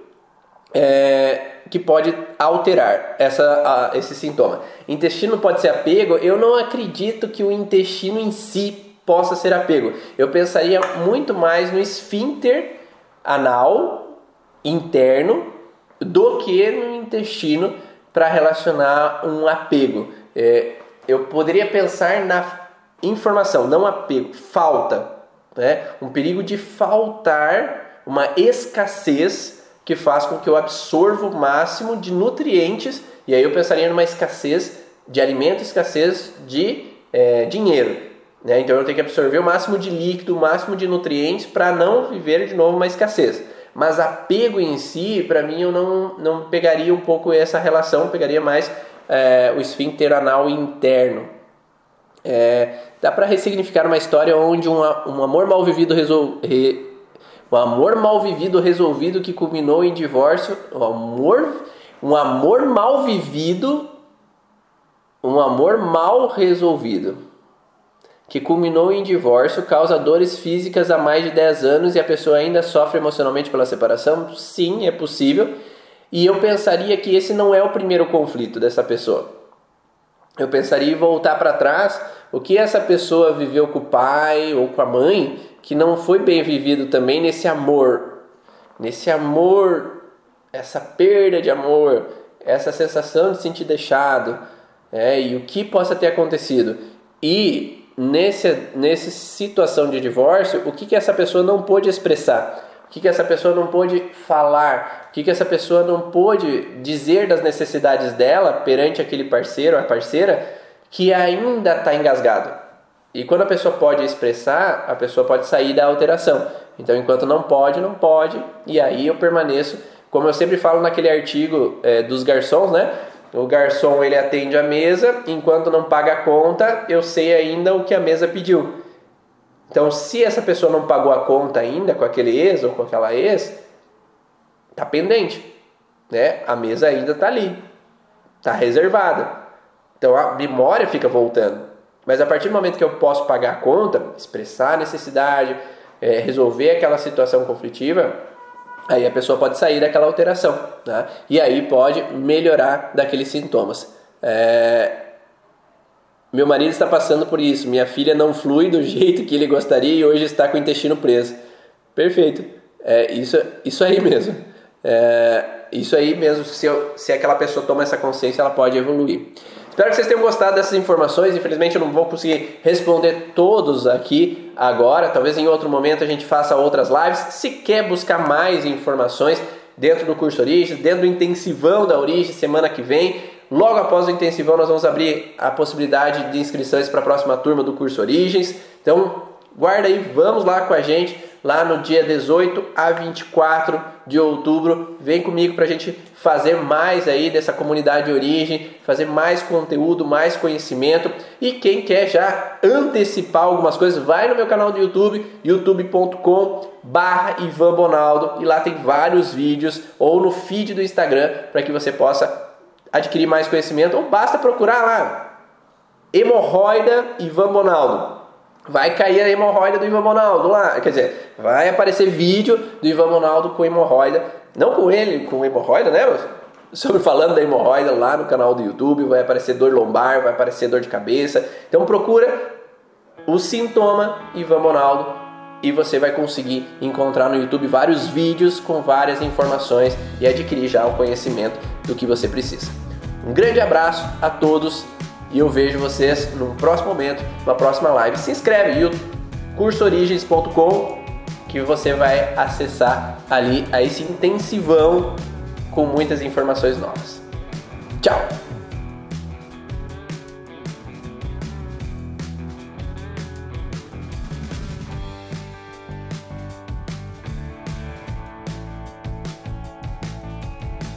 é, que pode alterar essa, a, esse sintoma. Intestino pode ser apego? Eu não acredito que o intestino em si possa ser apego. Eu pensaria muito mais no esfíncter anal interno do que no intestino para relacionar um apego. É, eu poderia pensar na informação, não apego, falta, né? um perigo de faltar, uma escassez que faz com que eu absorva o máximo de nutrientes, e aí eu pensaria numa escassez de alimento, escassez de é, dinheiro. Né? Então eu tenho que absorver o máximo de líquido, o máximo de nutrientes para não viver de novo uma escassez. Mas apego em si, para mim, eu não, não pegaria um pouco essa relação, pegaria mais é, o esfíncter anal interno. É, dá para ressignificar uma história onde um, um amor mal vivido resol, re, o amor mal vivido resolvido que culminou em divórcio, o amor, um amor mal vivido, um amor mal resolvido que culminou em divórcio causa dores físicas há mais de 10 anos e a pessoa ainda sofre emocionalmente pela separação? Sim, é possível. E eu pensaria que esse não é o primeiro conflito dessa pessoa. Eu pensaria em voltar para trás, o que essa pessoa viveu com o pai ou com a mãe que não foi bem vivido também nesse amor, nesse amor, essa perda de amor, essa sensação de se sentir deixado, é, e o que possa ter acontecido. E nesse, nessa situação de divórcio, o que, que essa pessoa não pôde expressar? O que, que essa pessoa não pôde falar? O que, que essa pessoa não pôde dizer das necessidades dela perante aquele parceiro ou a parceira que ainda está engasgado? E quando a pessoa pode expressar, a pessoa pode sair da alteração. Então, enquanto não pode, não pode, e aí eu permaneço, como eu sempre falo naquele artigo é, dos garçons, né? O garçom ele atende a mesa, enquanto não paga a conta, eu sei ainda o que a mesa pediu. Então, se essa pessoa não pagou a conta ainda com aquele ex ou com aquela ex, tá pendente, né? A mesa ainda está ali, tá reservada. Então a memória fica voltando. Mas a partir do momento que eu posso pagar a conta, expressar a necessidade, é, resolver aquela situação conflitiva, aí a pessoa pode sair daquela alteração. Né? E aí pode melhorar daqueles sintomas. É... Meu marido está passando por isso. Minha filha não flui do jeito que ele gostaria e hoje está com o intestino preso. Perfeito. É isso, isso aí mesmo. É, isso aí mesmo. Se, eu, se aquela pessoa toma essa consciência, ela pode evoluir. Espero que vocês tenham gostado dessas informações. Infelizmente eu não vou conseguir responder todos aqui agora. Talvez em outro momento a gente faça outras lives. Se quer buscar mais informações dentro do curso Origem, dentro do intensivão da Origem, semana que vem, logo após o intensivão nós vamos abrir a possibilidade de inscrições para a próxima turma do curso Origens. Então guarda aí, vamos lá com a gente lá no dia 18 a 24 de outubro. Vem comigo para a gente fazer mais aí dessa comunidade de origem, fazer mais conteúdo, mais conhecimento. E quem quer já antecipar algumas coisas, vai no meu canal do YouTube, youtube.com barra Ivan Bonaldo e lá tem vários vídeos ou no feed do Instagram para que você possa adquirir mais conhecimento ou basta procurar lá hemorroida Ivan Bonaldo vai cair a hemorroida do Ivan Bonaldo lá. Quer dizer, vai aparecer vídeo do Ivan Bonaldo com hemorroida. Não com ele, com hemorroida, né? Sobre falando da hemorroida lá no canal do YouTube. Vai aparecer dor lombar, vai aparecer dor de cabeça. Então procura o sintoma Ivan Bonaldo e você vai conseguir encontrar no YouTube vários vídeos com várias informações e adquirir já o conhecimento do que você precisa. Um grande abraço a todos e eu vejo vocês no próximo momento, na próxima live. Se inscreve, cursoorigens.com que você vai acessar ali a esse intensivão com muitas informações novas. Tchau!